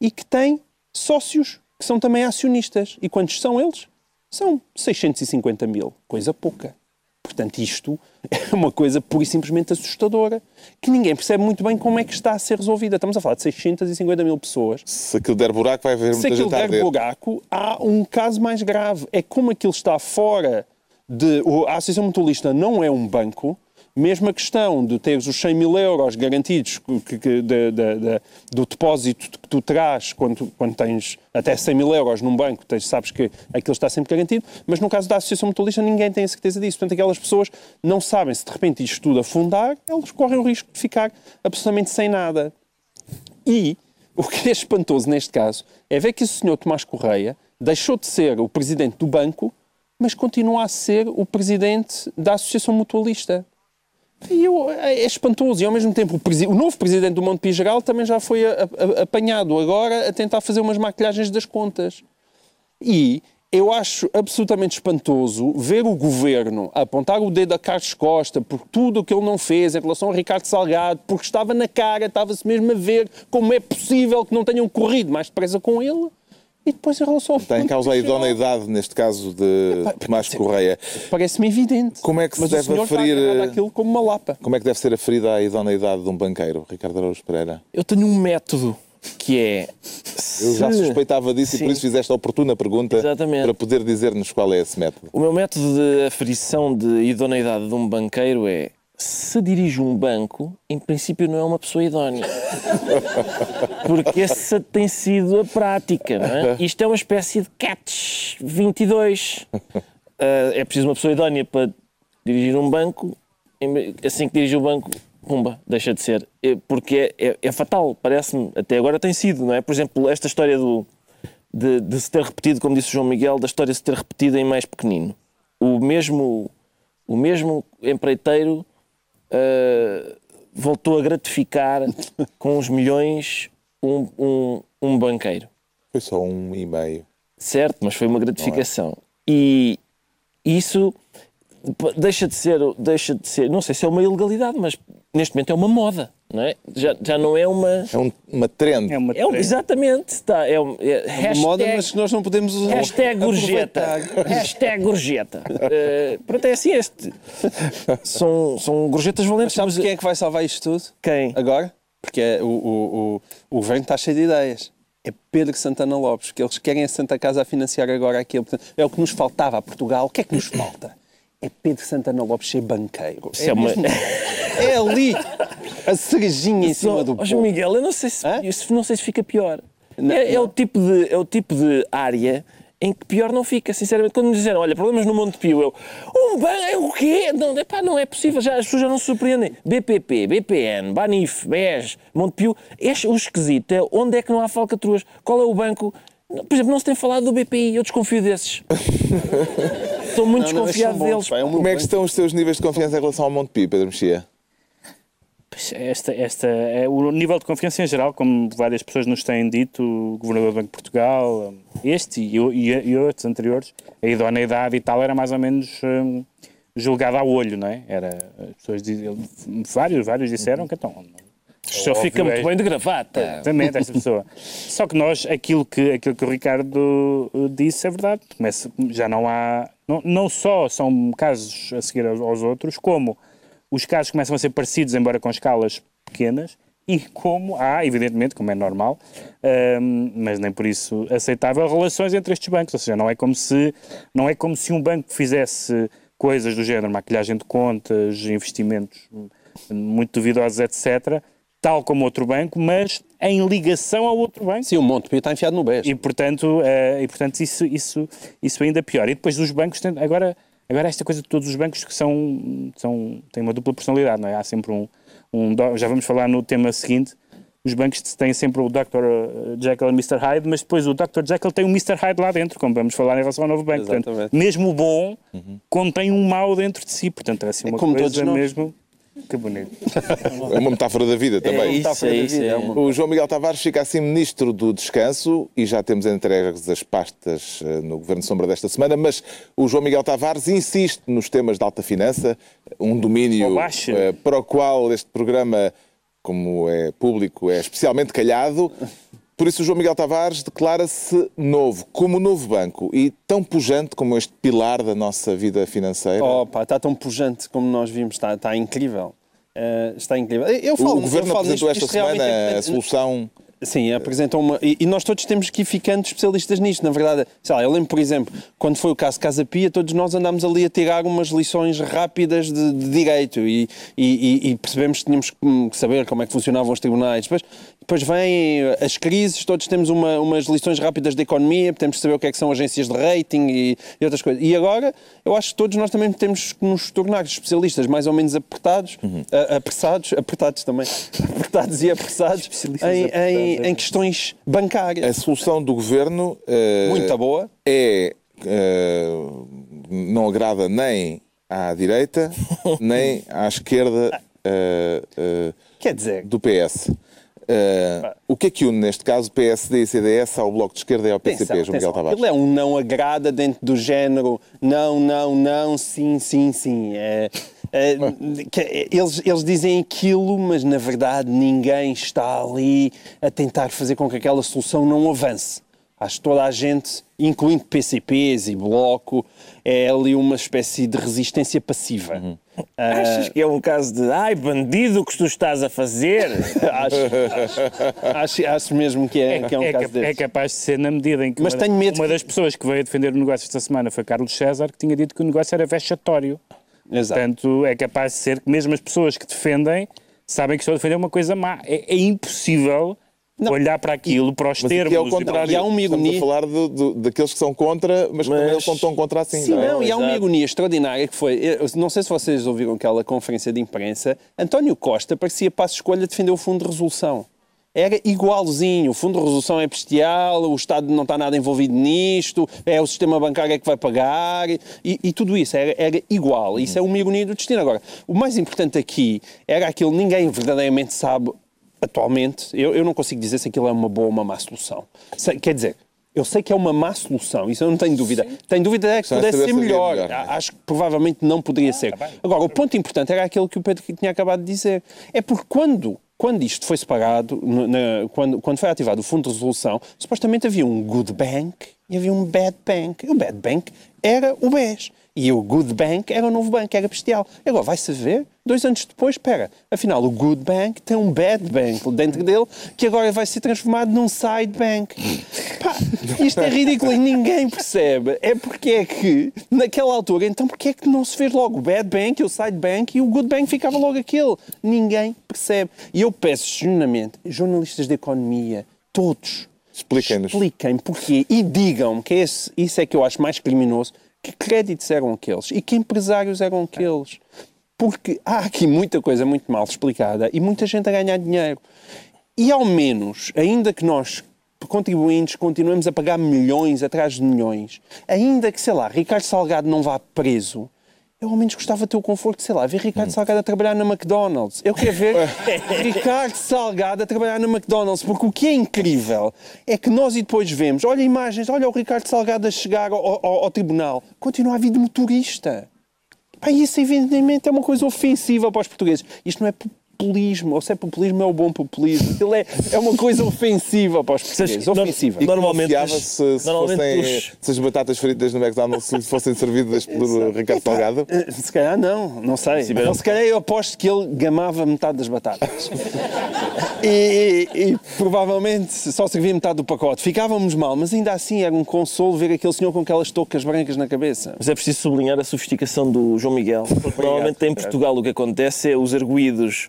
E que tem sócios que são também acionistas. E quantos são eles? São 650 mil. Coisa pouca. Portanto, isto (laughs) é uma coisa pura e simplesmente assustadora, que ninguém percebe muito bem como é que está a ser resolvida. Estamos a falar de 650 mil pessoas Se aquilo der buraco, vai haver se muita aquilo gente a der buraco, há um caso mais grave. É como aquilo está fora de. A Associação Mutualista não é um banco. Mesmo a questão de teres os 100 mil euros garantidos que- que- de- de- de- do depósito que tu traz quando, quando tens até 100 mil euros num banco, tens, sabes que aquilo está sempre garantido, mas no caso da Associação Mutualista ninguém tem a certeza disso. Portanto, aquelas pessoas não sabem se de repente isto tudo afundar, elas correm o risco de ficar absolutamente sem nada. E o que é espantoso neste caso é ver que o senhor Tomás Correia deixou de ser o presidente do banco, mas continua a ser o presidente da Associação Mutualista. E eu- é espantoso. E ao mesmo tempo, o, o novo presidente do Monte Pio Geral também já foi a- a- apanhado agora a tentar fazer umas maquilhagens das contas. E eu acho absolutamente espantoso ver o governo apontar o dedo a Carlos Costa por tudo o que ele não fez em relação a Ricardo Salgado, porque estava na cara, estava-se mesmo a ver como é possível que não tenham corrido mais depressa com ele. E depois em relação ao Está em causa a idoneidade, neste caso, de Tomás Correia. Parece-me evidente. Como é que se Mas deve aferir, àquilo como uma lapa. Como é que deve ser aferida a idoneidade de um banqueiro, Ricardo Araújo Pereira? Eu tenho um método que é. Eu já suspeitava disso e por Sim. isso fizeste a oportuna pergunta Exatamente. para poder dizer-nos qual é esse método. O meu método de aferição de idoneidade de um banqueiro é se dirige um banco, em princípio não é uma pessoa idónea. (laughs) Porque essa tem sido a prática, não é? (laughs) Isto é uma espécie de catch 22. Ah, é preciso uma pessoa idónea para dirigir um banco, assim que dirige o banco, pumba, deixa de ser. É, Porque é, é- é fatal, parece-me. Até agora tem sido, não é? Por exemplo, esta história do, de, de se ter repetido, como disse o João Miguel, da história se ter repetido em mais pequenino. O mesmo, o mesmo empreiteiro ah, voltou a gratificar com os milhões um, um, um banqueiro. Foi só um e meio. Certo, mas foi uma gratificação. E isso deixa de ser, deixa de ser, não sei se é uma ilegalidade, mas neste momento é uma moda, não é? Já, já não é uma. É um- uma trend. É uma É um, exatamente, está. É, um, é, Uma hashtag, moda, mas nós não podemos usar. hashtag gorjeta. hashtag gorjeta. Eh, pronto, é assim este. São, são gorjetas Mas valentes. sabes mas- quem é que vai salvar isto tudo? Quem? Agora? Porque é o, o, o, o governo está cheio de ideias. É Pedro Santana Lopes, que eles querem a Santa Casa a financiar agora aquilo. Portanto, É o que nos faltava a Portugal. O que é que nos falta? É Pedro Santana Lopes ser banqueiro. Isso é uma- é ali a cerejinha em cima do. João Miguel, eu não sei se, não sei se fica pior. Não, é, é não. o tipo de, é o tipo de área em que pior não fica, sinceramente. Quando me disseram, olha, problemas no Monte Pio, eu, um banco, é o quê? Não, epá, não é possível, já, as pessoas já não se surpreendem. BPP, BPN, Banif, BES, Monte Pio, este, o esquisito é onde é que não há falcatruas? Qual é o banco? Por exemplo, não se tem falado do BPI, eu desconfio desses. (laughs) Estou muito Não, não, desconfiado bons, deles. pá, é um Como é que estão os teus níveis de confiança em relação ao Monte Pio, Pedro Mexia? Pois, Esta, esta, é o nível de confiança em geral, como várias pessoas nos têm dito, o Governador do Banco de Portugal, este e, e, e outros anteriores, a idoneidade e tal era mais ou menos hum, julgada ao olho, não é? Era, as pessoas diziam, vários, vários disseram que então... Só fica muito é- bem de gravata. Exatamente, esta pessoa. (laughs) Só que nós, aquilo que, aquilo que o Ricardo uh, disse é verdade. Começa, já não há. Não, não só são casos a seguir aos, aos outros, como os casos começam a ser parecidos, embora com escalas pequenas, e como há, evidentemente, como é normal, hum, mas nem por isso aceitável, relações entre estes bancos. Ou seja, não é como se, não é como se um banco fizesse coisas do género, maquilhagem de contas, investimentos hum, muito duvidosos, etc., tal como outro banco, mas em ligação ao outro banco. Sim, o Monte Pio está enfiado no beijo. E portanto, eh, e, portanto isso, isso, isso ainda pior. E depois os bancos agora, agora esta coisa de todos os bancos que são, são têm uma dupla personalidade, não é? Há sempre um, um já vamos falar no tema seguinte. Os bancos têm sempre o Dr. Jekyll e Mr. Hyde, mas depois o Dr. Jekyll tem o Mr. Hyde lá dentro, como vamos falar em relação ao novo banco. Portanto, mesmo o bom contém um mau dentro de si. Portanto, é assim É uma como coisa mesmo. Que bonito. É uma metáfora da vida também. isso, é isso, é. O João Miguel Tavares fica assim ministro do descanso e já temos entregues as pastas eh, no Governo Sombra desta semana, mas o João Miguel Tavares insiste nos temas de alta finança, um domínio eh, para o qual este programa, como é público, é especialmente calhado. Por isso o João Miguel Tavares declara-se novo, como novo banco e tão pujante como este pilar da nossa vida financeira. Oh, pá, está tão pujante como nós vimos, está, está incrível. Eh, está incrível. Eu falo, o Governo eu falo apresentou nisto, esta semana é- a solução Sim, apresentam uma. E, e nós todos temos que ir ficando especialistas nisto, na verdade. Sei lá, eu lembro, por exemplo, quando foi o caso Casa Pia, todos nós andámos ali a tirar umas lições rápidas de, de direito e, e- e- percebemos que tínhamos que saber como é que funcionavam os tribunais. Depois, depois vêm as crises, todos temos uma- umas lições rápidas de economia, temos que saber o que é que são agências de rating e, e outras coisas. E agora, eu acho que todos nós também temos que nos tornar especialistas mais ou menos apertados, a- apressados, apertados também, (laughs) apertados e apressados em, em- em questões A bancárias. solução do governo eh, Muito boa. é eh, não agrada nem à direita (laughs) nem à esquerda eh, Quer dizer, do PS. Eh, o que é que une neste caso PSD e CDS ao Bloco de Esquerda e ao PCP, atenção, João Miguel Tavares? aquilo é um não agrada dentro do género não, não, não, sim, sim, sim. É, eles, eles dizem aquilo, mas na verdade ninguém está ali a tentar fazer com que aquela solução não avance. Acho que toda a gente, incluindo PCPs e Bloco, é ali uma espécie de resistência passiva. Uhum. Ah, Achas que é um caso de ai, bandido, o que tu estás a fazer? acho, (laughs) acho, acho, acho mesmo que é, que é um é, caso desses. é capaz de ser na medida em que Mas uma, tenho medo uma que- das pessoas que veio defender o negócio esta semana foi Carlos César, que tinha dito que o negócio era vexatório. Exato. Portanto, é capaz de ser que mesmo as pessoas que defendem sabem que estão a defender uma coisa má. É, é impossível olhar para aquilo, para os Mas termos. é o contrário. E há uma Estamos a ironia- falar do- do- daqueles que são contra, mas, que também Mas- não estão contra assim. Sim, não é? não, e há uma ironia extraordinária que foi, eu não sei se vocês ouviram aquela conferência de imprensa, António Costa parecia a escolha defender o Fundo de Resolução. Era igualzinho, o Fundo de Resolução é bestial, o Estado não está nada envolvido nisto, é o sistema bancário é que vai pagar, e, e tudo isso era, era igual. Isso é uma ironia do destino. Agora, o mais importante aqui era aquilo que ninguém verdadeiramente sabe atualmente, eu, eu não consigo dizer se aquilo é uma boa ou uma má solução. Se- quer dizer, Eu sei que é uma má solução, isso eu não tenho dúvida. Tenho dúvida é que é pudesse ser melhor. melhor, não é? Acho que provavelmente não poderia ser. Agora, o ponto importante era aquele que o Pedro tinha acabado de dizer. É porque quando, quando isto foi separado, na- quando, quando foi ativado o Fundo de Resolução, supostamente havia um good bank e havia um bad bank. E o bad bank era o BES. E o good bank era o novo banco, era bestial. Agora vai-se ver, dois anos depois, espera, afinal o good bank tem um bad bank dentro dele que agora vai ser transformado num side bank. Pá, isto é ridículo e ninguém percebe. É porque é que, naquela altura, então porque é que não se fez logo o bad bank e o side bank e o good bank ficava logo aquele? Ninguém percebe. E eu peço genuinamente, jornalistas de economia, todos, Expliquem-nos. expliquem porquê e digam que esse, isso é que eu acho mais criminoso, que créditos eram aqueles e que empresários eram aqueles. Porque há aqui muita coisa muito mal explicada e muita gente a ganhar dinheiro. E ao menos, ainda que nós, contribuintes, continuemos a pagar milhões atrás de milhões, ainda que, sei lá, Ricardo Salgado não vá preso, eu ao menos gostava de ter o conforto, sei lá, ver Ricardo Salgado a trabalhar na McDonald's. Eu quero ver (laughs) Ricardo Salgado a trabalhar na McDonald's, porque o que é incrível é que nós e depois vemos, olha imagens, olha o Ricardo Salgado a chegar ao, ao- ao tribunal, continua a vir de motorista. Pá, isso evidentemente é uma coisa ofensiva para os portugueses. Isto não é populismo, ou se é populismo é o bom populismo. Aquilo é, é uma coisa ofensiva para os portugueses, Não- ofensiva. E que Normalmente se, se, normalmente fossem, os- se as batatas fritas no McDonald's fossem servidas por Ricardo Salgado. Eh, Se calhar não, não sei. Ou se calhar eu aposto que ele gamava metade das batatas. (laughs) e, e- e provavelmente só servia metade do pacote. Ficávamos mal, mas ainda assim era um consolo ver aquele senhor com aquelas toucas brancas na cabeça. Mas é preciso sublinhar a sofisticação do João Miguel. Porque normalmente em Portugal o que acontece é os arguídos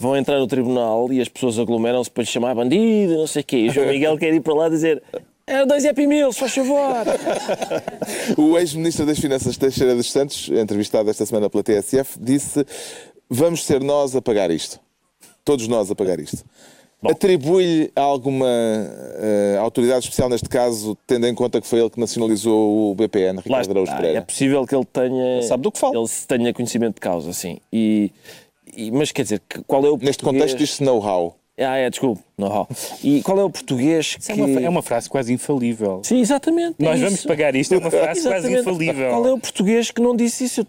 vão entrar no tribunal e as pessoas aglomeram-se para lhe chamar bandido, não sei o quê. E o João Miguel quer ir para lá dizer é dois Happy Meals, faz favor. (laughs) O ex-ministro das Finanças Teixeira dos Santos, entrevistado esta semana pela TSF, disse: Vamos ser nós a pagar isto. Todos nós a pagar isto. Atribui-lhe alguma eh, autoridade especial neste caso, tendo em conta que foi ele que nacionalizou o BPN, Ricardo Araújo. Pereira? É possível que ele tenha. sabe do que fala. Ele tenha conhecimento de causa, sim. E, e- mas quer dizer, qual é o Neste português- contexto, diz-se know-how. Ah, é, desculpe. Know-how. E qual é o português Isso que. é, uma, é uma frase quase infalível. Sim, exatamente. é Nós isso. vamos pagar isto, é uma frase quase infalível. Qual é o português que não disse isso?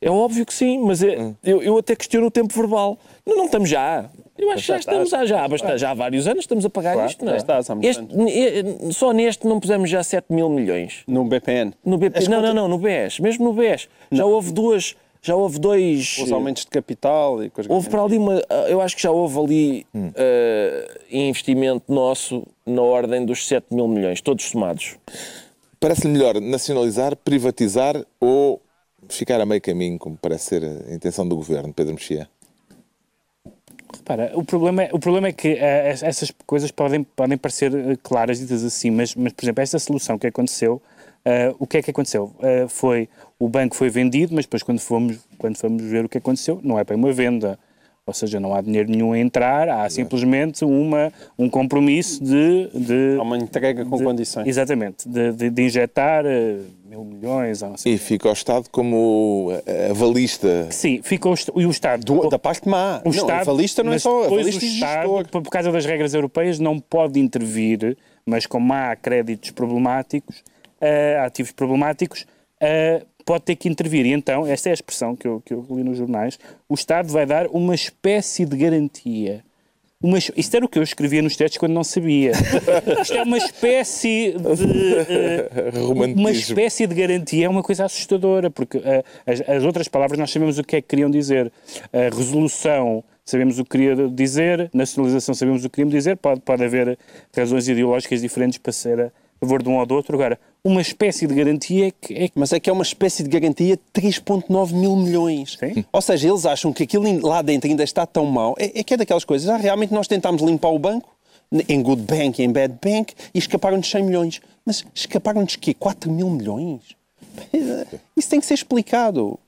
É óbvio que sim, mas é- Hum. eu, eu até questiono o tempo verbal. Não, não estamos já. Eu acho que já já estamos há, já, já há vários anos estamos a pagar Claro, isto, não é? já estás há muitos Este- eh, só neste não pusemos já 7 mil milhões. No BPN. No BP, As não, não, não, no BES. Mesmo no BES. Já houve duas. Já houve dois. Os aumentos de capital e coisas Houve para ali uma. Eu acho que já houve ali Hum. eh, investimento nosso na ordem dos 7 mil milhões, todos somados. Parece-lhe melhor nacionalizar, privatizar ou ficar a meio caminho, como parece ser a intenção do governo, Pedro Mexia? Repara, o problema é, o problema é que es- essas coisas podem, podem parecer claras ditas assim, mas, mas, por exemplo, esta solução que aconteceu, eh, o que é que aconteceu? Eh, foi, o banco foi vendido, mas depois quando fomos, quando fomos ver o que aconteceu, não é bem uma venda. Ou seja, não há dinheiro nenhum a entrar, há simplesmente uma, um compromisso de... de Há uma entrega com de- condições. Exatamente, de, de- de injetar eh, mil milhões, ou não sei. E fica o Estado como a- avalista. Sim, fica o, e o Estado... Do- da parte má. O não, Estado, avalista não é só avalista o Estado, gestor. por por causa das regras europeias, não pode intervir, mas como há créditos problemáticos, eh, ativos problemáticos, eh, pode ter que intervir. E então, esta é a expressão que eu, que eu li nos jornais, o Estado vai dar uma espécie de garantia. Uma, isto era o que eu escrevia nos textos quando não sabia. (laughs) Isto é uma espécie de. Romantismo. uma espécie de garantia é uma coisa assustadora, porque eh, as, as outras palavras nós sabemos o que é que queriam dizer. A resolução sabemos o que queria dizer, nacionalização sabemos o que queriam dizer, pode, pode haver razões ideológicas diferentes para ser a favor de um ou do outro. Agora, uma espécie de garantia é que. É que Mas é que é uma espécie de garantia de 3,9 mil milhões. Sim. Ou seja, eles acham que aquilo lá dentro ainda está tão mau. É, é que é daquelas coisas. Ah, realmente nós tentámos limpar o banco, em good bank e em bad bank, e escaparam-nos 100 milhões. Mas escaparam-nos quê? 4 mil milhões? (laughs) Isso tem que ser explicado.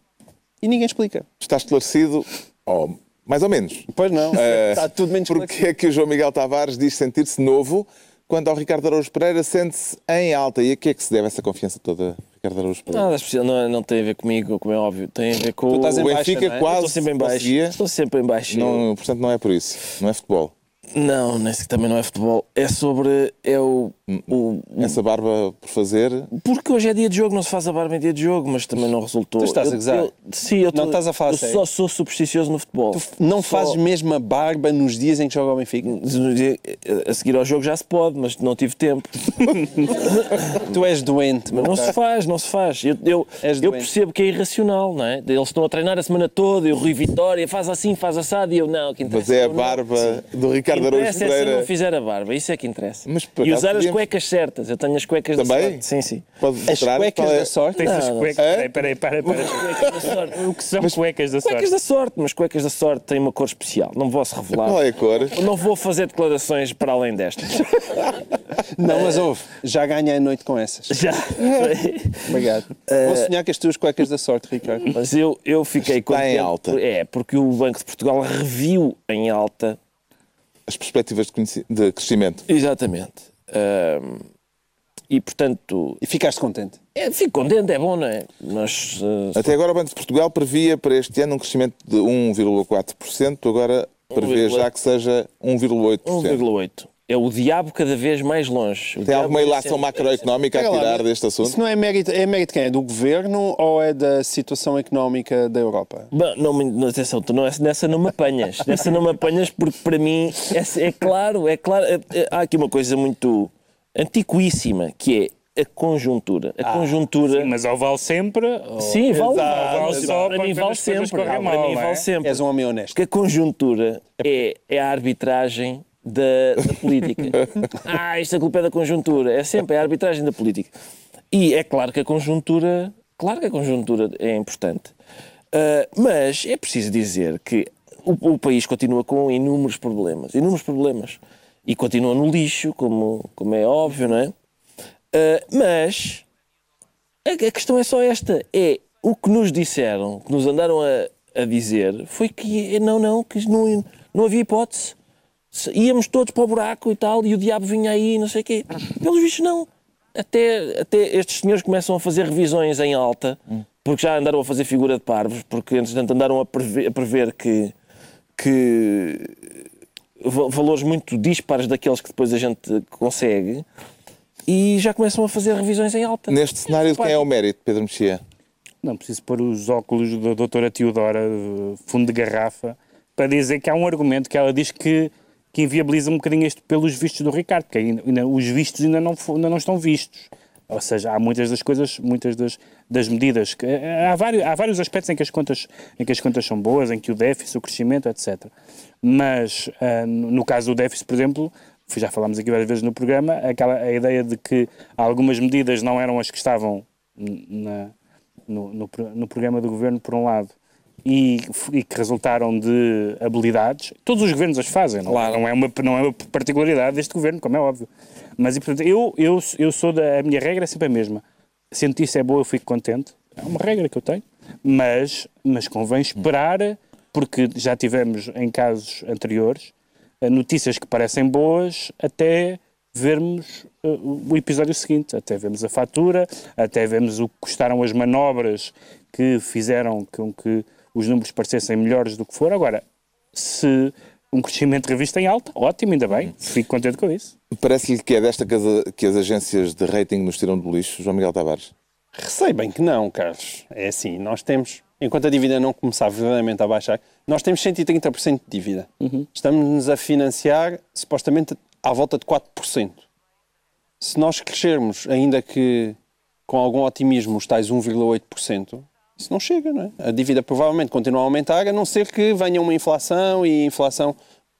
E ninguém explica. Está esclarecido, ou mais ou menos. Pois não. Eh, está tudo menos Porque é que o João Miguel Tavares diz sentir-se novo, quando ao Ricardo Araújo Pereira sente-se em alta? E a que é que se deve essa confiança toda, Ricardo Araújo Pereira? Nada especial, não, é- não tem a ver comigo, como é óbvio. Tem a ver com Tu estás em o baixa, Benfica não é? quase Estou sempre em baixo. Estou sempre em baixo. Não, portanto, não é por isso. Não é futebol. Não, nesse também não é futebol. É sobre. É o. o Essa barba por fazer. porque hoje é dia de jogo, não se faz a barba em dia de jogo, mas também não resultou. Tu estás a Eu- gozar? sim, eu tô- Não estás a falar Eu sério? só sou supersticioso no futebol. Tu não Só- fazes mesmo a barba nos dias em que joga o Benfica? A seguir ao jogo já se pode, mas não tive tempo. (laughs) Tu és doente, Mas não se faz, não se faz. Eu, eu, eu percebo que é irracional, não é? Eles estão a treinar a semana toda e o Rui Vitória faz assim, faz assado e eu não. Que Mas é a não. barba do O que Ricardo Araújo interessa é se não fizer a barba, isso é que interessa. Mas, e usar as podíamos- cuecas certas. Eu tenho as cuecas da Também? sorte. Sim, sim. Pode As cuecas é- da sorte? Tens as cuecas. Hã? Peraí, peraí, peraí. Cuecas da sorte. O que são cuecas da sorte? Cuecas da sorte, mas cuecas da sorte têm uma cor especial. Não posso revelar. Qual é a cor? Não vou fazer declarações para além destas. (laughs) Não, mas ouve, já ganhei a noite com essas. Já. (laughs) Obrigado. Vou sonhar com as tuas cuecas da sorte, Ricardo. Mas eu, eu fiquei Está em alta. É, porque o Banco de Portugal reviu em alta. As perspectivas de, de crescimento. Exatamente. Ahm, e portanto, E ficaste contente? é, fico contente, é bom, não é? Nós. ah, Até agora o Banco de Portugal previa para este ano um crescimento de 1,4%, agora prevê 1,8. já que seja 1,8%. 1,8. É o diabo cada vez mais longe. O Tem alguma é ilação sempre- macroeconómica a tirar deste assunto? Isso não é mérito, é mérito de quem? É do governo ou é da situação económica da Europa? Bom, não, não, atenção, tu não, nessa não me apanhas. (laughs) nessa não me apanhas porque para mim é, é claro, é claro. é- é- há aqui uma coisa muito antiquíssima que é a conjuntura. A conjuntura. Mas ou vale sempre. ou- Sim, vale, Ou vale, vale só para quando mim vale sempre. correm Para mal, mim é? vale sempre. És um homem honesto. Porque a conjuntura é, é a arbitragem da, da política. (laughs) ah, isto a culpa é da conjuntura. É sempre a arbitragem da política. E é claro que a conjuntura, claro que a conjuntura é importante. Ah, mas é preciso dizer que o, o país continua com inúmeros problemas, inúmeros problemas. E continua no lixo, como, como é óbvio, não é? Ah, mas a, a questão é só esta: é o que nos disseram, que nos andaram a, a dizer, foi que eh, não, não, que não, não havia hipótese. Íamos todos para o buraco e tal, e o diabo vinha aí, não sei o quê. Pelos vistos, não. Até, até estes senhores começam a fazer revisões em alta, porque já andaram a fazer figura de parvos, porque entretanto andaram a prever, a prever que, que va- valores muito dispares daqueles que depois a gente consegue, e já começam a fazer revisões em alta. Neste cenário, de quem é o mérito, Pedro Mexia? Não preciso pôr os óculos da doutora Teodora, de fundo de garrafa, para dizer que há um argumento que ela diz que, que inviabiliza um bocadinho este pelos vistos do Ricardo, que ainda, os vistos ainda não, ainda não estão vistos. Ou seja, há muitas das coisas, muitas das, das medidas. Que, eh, há, vários, há vários aspectos em que, as contas, em que as contas são boas, em que o déficit, o crescimento, etc. Mas, ah, no caso do déficit, por exemplo, já falámos aqui várias vezes no programa, aquela, a ideia de que algumas medidas não eram as que estavam na, no, no, no programa do governo, por um lado, e, e que resultaram de habilidades. Todos os governos as fazem, não, não, é, uma, não é uma particularidade deste governo, como é óbvio. Mas, e, portanto, eu, eu, eu sou da. A minha regra é sempre a mesma. Se a notícia é boa, eu fico contente. É uma regra que eu tenho. Mas, mas convém esperar, porque já tivemos em casos anteriores eh, notícias que parecem boas até vermos eh, o episódio seguinte, até vermos a fatura, até vermos o que custaram as manobras que fizeram com que os números parecessem melhores do que foram. Agora, se um crescimento revisto em alta, ótimo, ainda bem, fico contente com isso. Parece-lhe que é desta que as, que as agências de rating nos tiram do lixo, João Miguel Tavares? Receio bem que não, Carlos. É assim, nós temos, enquanto a dívida não começar verdadeiramente a baixar, nós temos 130% de dívida. Estamos-nos a financiar, supostamente, à volta de 4%. Se nós crescermos, ainda que com algum otimismo, os tais 1,8%, isso não chega, não é? A dívida provavelmente continua a aumentar, a não ser que venha uma inflação e a inflação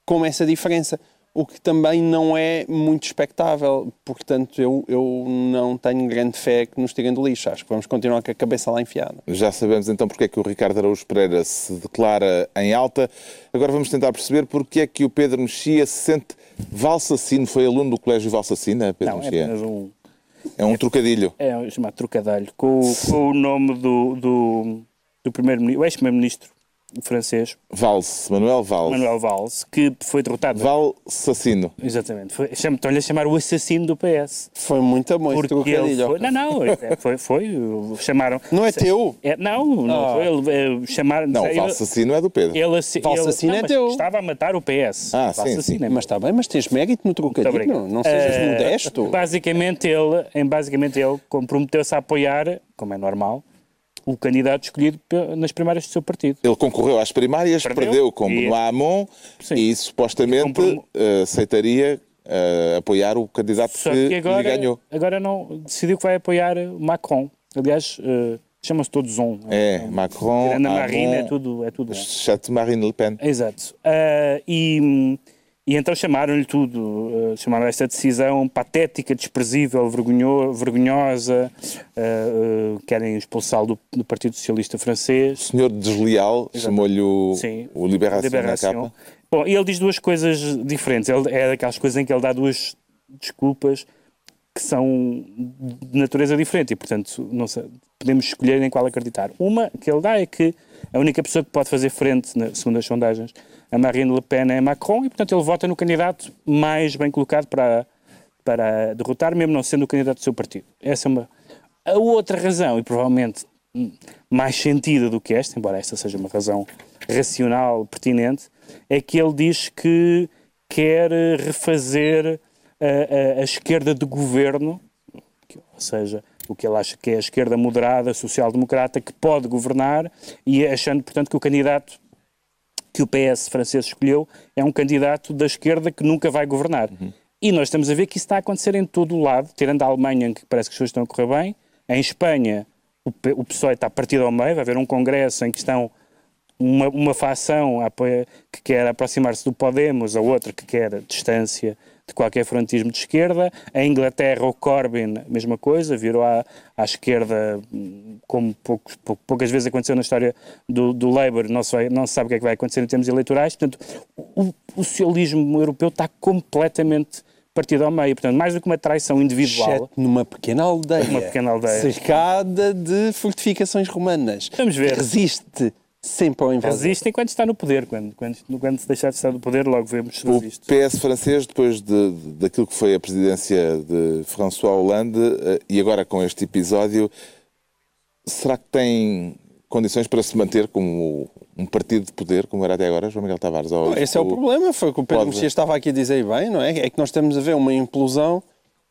com essa diferença. O que também não é muito expectável. Portanto, eu, eu não tenho grande fé que nos tirem do lixo. Acho que vamos continuar com a cabeça lá enfiada. Já sabemos então porque é que o Ricardo Araújo Pereira se declara em alta. Agora vamos tentar perceber porque é que o Pedro Mexia se sente valsacino. Foi aluno do Colégio Valsacina, Pedro Não, é Mexia? apenas um, É um trocadilho. é um chamado trocadilho, com, com o nome do, do, do primeiro-ministro, o ex-primeiro-ministro francês, Valls, Manuel Valls. Manuel Valls, que foi derrotado. Val Assassino. Exatamente. Estão-lhe a chamar o assassino do PS. Foi muito esse Porque ele trocadilho. foi. Não, não, é- foi. foi chamaram. Não é teu? É, não, não Ah. foi. Ele, eh, chamaram. Não, o Assassino é do Pedro. ele, assassino não, é teu. Estava a matar o PS. Ah, sim, assassino sim. é Mas está bem, mas tens mérito no trocadilho. Não sejas Eh, modesto. Basicamente ele, em basicamente ele comprometeu-se a apoiar, como é normal, o candidato escolhido nas primárias do seu partido. Ele concorreu às primárias, Perdeu. perdeu, com E- Benoît Hamon Sim. e supostamente Comprom- eh, aceitaria eh, apoiar o candidato Só que, que agora, ganhou. agora não decidiu que vai apoiar Macron. Aliás, eh, chamam-se todos um. É, Macron, Tirando a Marine, é tudo, é tudo exceto Marine Le Pen. Exato. Ah, e, e então chamaram-lhe tudo. ah, chamaram esta decisão patética, desprezível, vergonho, vergonhosa. ah, ah, querem expulsá-lo do, do Partido Socialista O Francês. senhor desleal chamou-lhe o, Sim. o Liberação, Liberação. na capa. Bom, e ele diz duas coisas diferentes. Ele, é daquelas coisas em que ele dá duas desculpas que são de natureza diferente e, portanto, não sei, podemos escolher em qual acreditar. Uma que ele dá é que a única pessoa que pode fazer frente, segundo as sondagens, a Marine Le Pen é Macron e, portanto, ele vota no candidato mais bem colocado para, para derrotar, mesmo não sendo o candidato do seu partido. Essa é uma. A outra razão, e provavelmente mais sentida do que esta, embora esta seja uma razão racional, pertinente, é que ele diz que quer refazer a, a- a esquerda de governo, ou seja, o que ele acha que é a esquerda moderada, social-democrata, que pode governar, e achando, portanto, que o candidato que o PS francês escolheu é um candidato da esquerda que nunca vai governar. E nós estamos a ver que isso está a acontecer em todo o lado, tirando a Alemanha, em que parece que as coisas estão a correr bem. Em Espanha, o, P- o PSOE está partido ao meio, vai haver um congresso em que estão uma, uma facção que quer aproximar-se do Podemos, a outra que quer distância de qualquer frontismo de esquerda. Em Inglaterra, o Corbyn, mesma coisa, virou à, à esquerda, hum, como poucos- pou- poucas vezes aconteceu na história do, do Labour, não se, vai- não se sabe o que é que vai acontecer em termos eleitorais. Portanto, o, o socialismo europeu está completamente partido ao meio. Portanto, mais do que uma traição individual. Exceto numa pequena aldeia. Uma pequena aldeia. Cercada de fortificações romanas. Vamos ver. Resiste sempre ao invasor. Resiste enquanto está no poder. Quando, quando, quando se deixar de estar no poder, logo vemos se O. PS francês, depois de, de- daquilo que foi a presidência de François Hollande eh, e agora com este episódio, será que tem condições para se manter como um partido de poder, como era até agora, João Miguel Tavares? Ou Esse é o problema, foi o que o Pedro pode- Messias estava aqui a dizer bem, não é? É que nós estamos a ver uma implosão,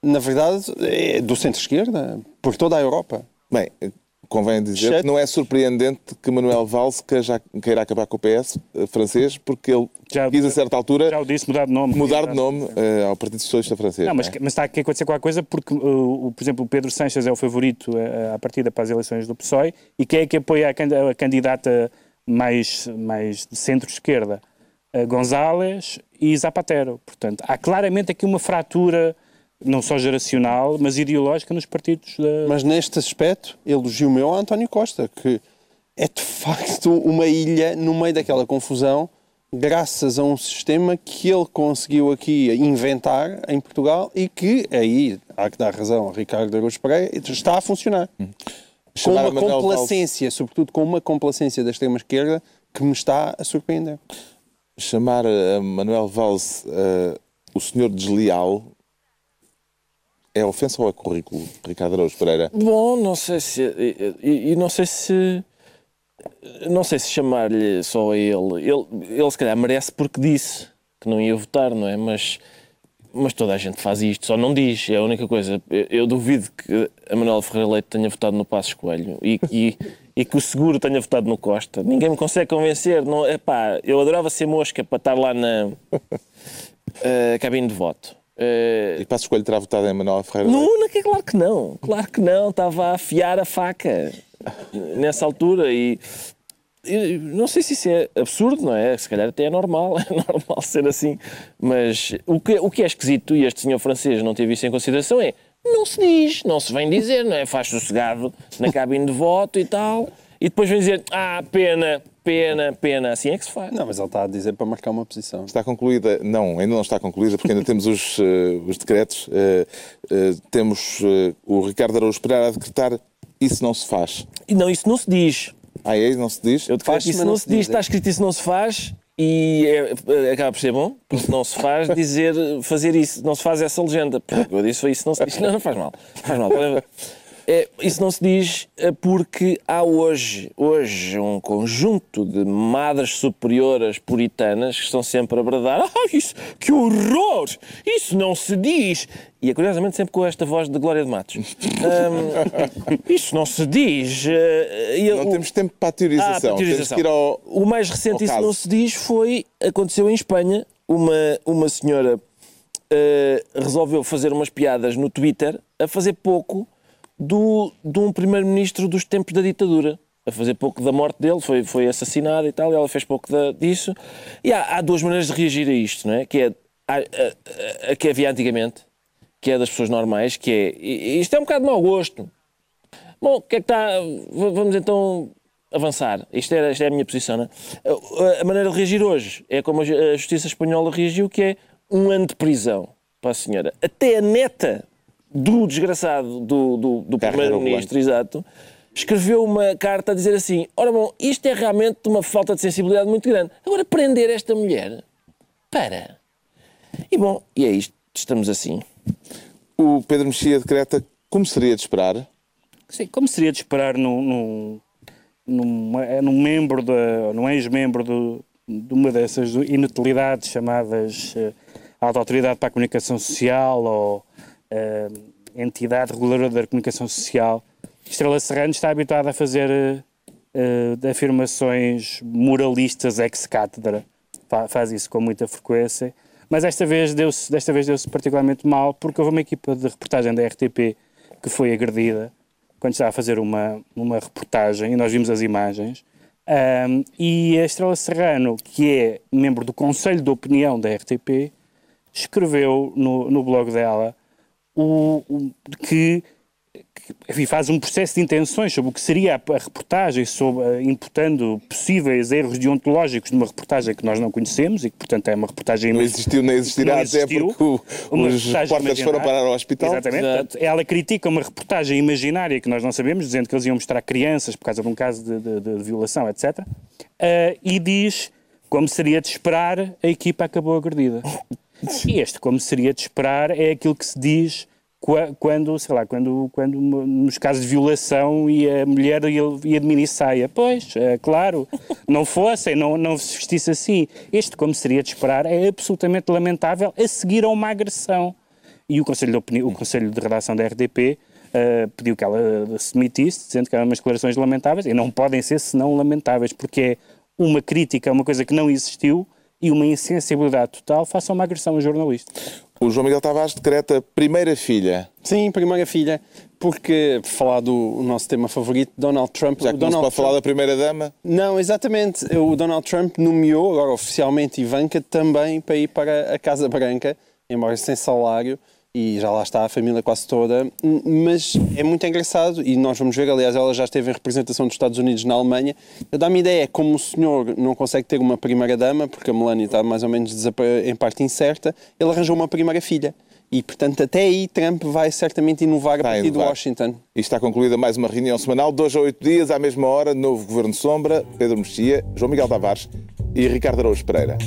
na verdade, é do centro-esquerda, por toda a Europa. Bem, convém dizer que não é surpreendente que Manuel Valls queira, queira acabar com o PS francês, porque ele Já- quis a certa altura Já o disse, mudar de nome. mudar de nome eh, ao Partido Socialista Francês. Não, mas, não é? mas está aqui a acontecer qualquer coisa porque, uh, o- por exemplo, o Pedro Sanches é o favorito uh, à partida para as eleições do PSOE e quem é que apoia a candidata mais, mais de centro-esquerda? Uh, González e Zapatero. Portanto, há claramente aqui uma fratura, não só geracional, mas ideológica nos partidos da... Mas neste aspecto, elogio meu a António Costa, que é de facto uma ilha no meio daquela confusão, graças a um sistema que ele conseguiu aqui inventar em Portugal e que, aí há que dar razão a Ricardo Araújo Pereira, está a funcionar. Com Chamar a uma complacência, sobretudo com uma complacência da extrema-esquerda que me está a surpreender. chamar a Manuel Valls eh, o senhor desleal é ofensa ou é currículo, Ricardo Araújo Pereira? Bom, não sei se. E, e- não sei se. Não sei se chamar-lhe só a ele. ele. Ele se calhar merece porque disse que não ia votar, não é? Mas, mas toda a gente faz isto, só não diz. É a única coisa. Eu, eu duvido que a Manuel Ferreira Leite tenha votado no Passos Coelho e, e, e que o Seguro tenha votado no Costa. Ninguém me consegue convencer. Não, epá, eu adorava ser mosca para estar lá na eh, cabine de voto. Eh, E Passo Escolho terá votado em Manuel Ferreira? Não, não, que- claro que não. Claro que não. Estava a afiar a faca nessa altura e. e Não sei se isso é absurdo, não é? Se calhar até é normal, (laughs) é normal ser assim. Mas o que, o que é esquisito, e este senhor francês não teve isso em consideração, é não se diz, não se vem dizer, não é? Faz sossegado na cabine de voto e tal, e depois vem dizer, ah, pena, pena, pena. Assim é que se faz. Não, mas ele está a dizer para marcar uma posição. Está concluída? Não, ainda não está concluída, porque ainda temos os, eh, os decretos. Eh, eh, temos o Ricardo Araújo Pereira a decretar isso não se faz. E não, isso não se diz. Ah, é? Não se diz? Eu Faz-se, que isso mas não não se se diz, diz, está é. escrito isso não se faz e é- acaba por ser bom, porque não se faz dizer, fazer isso, não se faz essa legenda. Porque eu disse foi isso não se diz. Não, não faz mal. Faz mal. É, isso não se diz eh, porque há hoje, hoje um conjunto de madres superioras puritanas que estão sempre a bradar (laughs) ah, isso, que horror! Isso não se diz! E é curiosamente sempre com esta voz de Glória de Matos. Ahm, (laughs) isso não se diz. eh, Não o- temos tempo para a teorização. ah, teorização. ao. O mais recente, isso caso. não se diz, foi. Aconteceu em Espanha. Uma, uma senhora eh, resolveu fazer umas piadas no Twitter a fazer pouco do, de um primeiro-ministro dos tempos da ditadura. A fazer pouco da morte dele, foi, foi assassinado e tal, e ela fez pouco da- disso. E há, há duas maneiras de reagir a isto, não é? Que é a, a- a- que havia antigamente, que é das pessoas normais, que é. "I- Isto é um bocado de mau gosto. Bom, o que é que está. Vamos então avançar. Isto é, esta é a minha posição, não é? A- maneira de reagir hoje é como a Justiça Espanhola reagiu, que é um ano de prisão para a senhora. Até a neta do desgraçado do, do, do primeiro-ministro, exato, escreveu uma carta a dizer assim: Ora bom, isto é realmente uma falta de sensibilidade muito grande. Agora, prender esta mulher. Para. E bom, e é isto. Estamos assim. O Pedro Mexia decreta como seria de esperar. Sim, como seria de esperar num, num, num, num membro, da, num ex-membro do- de uma dessas inutilidades chamadas eh, Alta Autoridade para a Comunicação Social ou eh, Entidade Reguladora da Comunicação Social, Estrela Serrano está habituada a fazer eh, afirmações moralistas ex-cátedra. Fa- Faz isso com muita frequência. Mas esta vez deu-se desta vez deu-se particularmente mal porque houve uma equipa de reportagem da RTP que foi agredida quando estava a fazer uma, uma reportagem e nós vimos as imagens. Ahm, e a Estrela Serrano, que é membro do Conselho de Opinião da RTP, escreveu no, no blog dela o, o- que, que, enfim, faz um processo de intenções sobre o que seria a, a reportagem, sobre, eh, imputando possíveis erros deontológicos numa reportagem que nós não conhecemos e que, portanto, é uma reportagem Não existiu nem existirá, Não até existiu. porque o- Uma os repórteres foram parar ao hospital. Exatamente. Portanto, ela critica uma reportagem imaginária que nós não sabemos, dizendo que eles iam mostrar crianças por causa de um caso de, de- de violação, etc. Ah, e diz, como seria de esperar, a equipa acabou agredida. (laughs) E este, como seria de esperar, é aquilo que se diz quando, sei lá, quando, quando nos casos de violação e a mulher ia, de mini saia. Pois, é, claro, não fossem, não, não se vestisse assim. Este, como seria de esperar, é absolutamente lamentável a seguir a uma agressão. E o Conselho de, Opini- o Conselho de Redação da RDP eh, pediu que ela se demitisse, dizendo que eram umas declarações lamentáveis, e não podem ser senão lamentáveis, porque é uma crítica a uma coisa que não existiu e uma insensibilidade total face a uma agressão a jornalista. O João Miguel Tavares decreta primeira filha. Sim, primeira filha, porque, por falar do nosso tema favorito, Donald Trump. Já que não se Donald pode falar da primeira dama, Não, exatamente. O Donald Trump nomeou, agora oficialmente, Ivanka também para ir para a Casa Branca, embora sem salário, e já lá está a família quase toda. Mas é muito engraçado, e nós vamos ver, aliás, ela já esteve em representação dos Estados Unidos na Alemanha. Dá-me ideia, como o senhor não consegue ter uma primeira-dama, porque a Melania está mais ou menos em parte incerta, ele arranjou uma primeira filha. E, portanto, até aí Trump vai certamente inovar a partir de. Washington. e está concluída mais uma reunião semanal, dois a oito dias, à mesma hora, novo Governo Sombra, Pedro Mexia, João Miguel Tavares e Ricardo Araújo Pereira.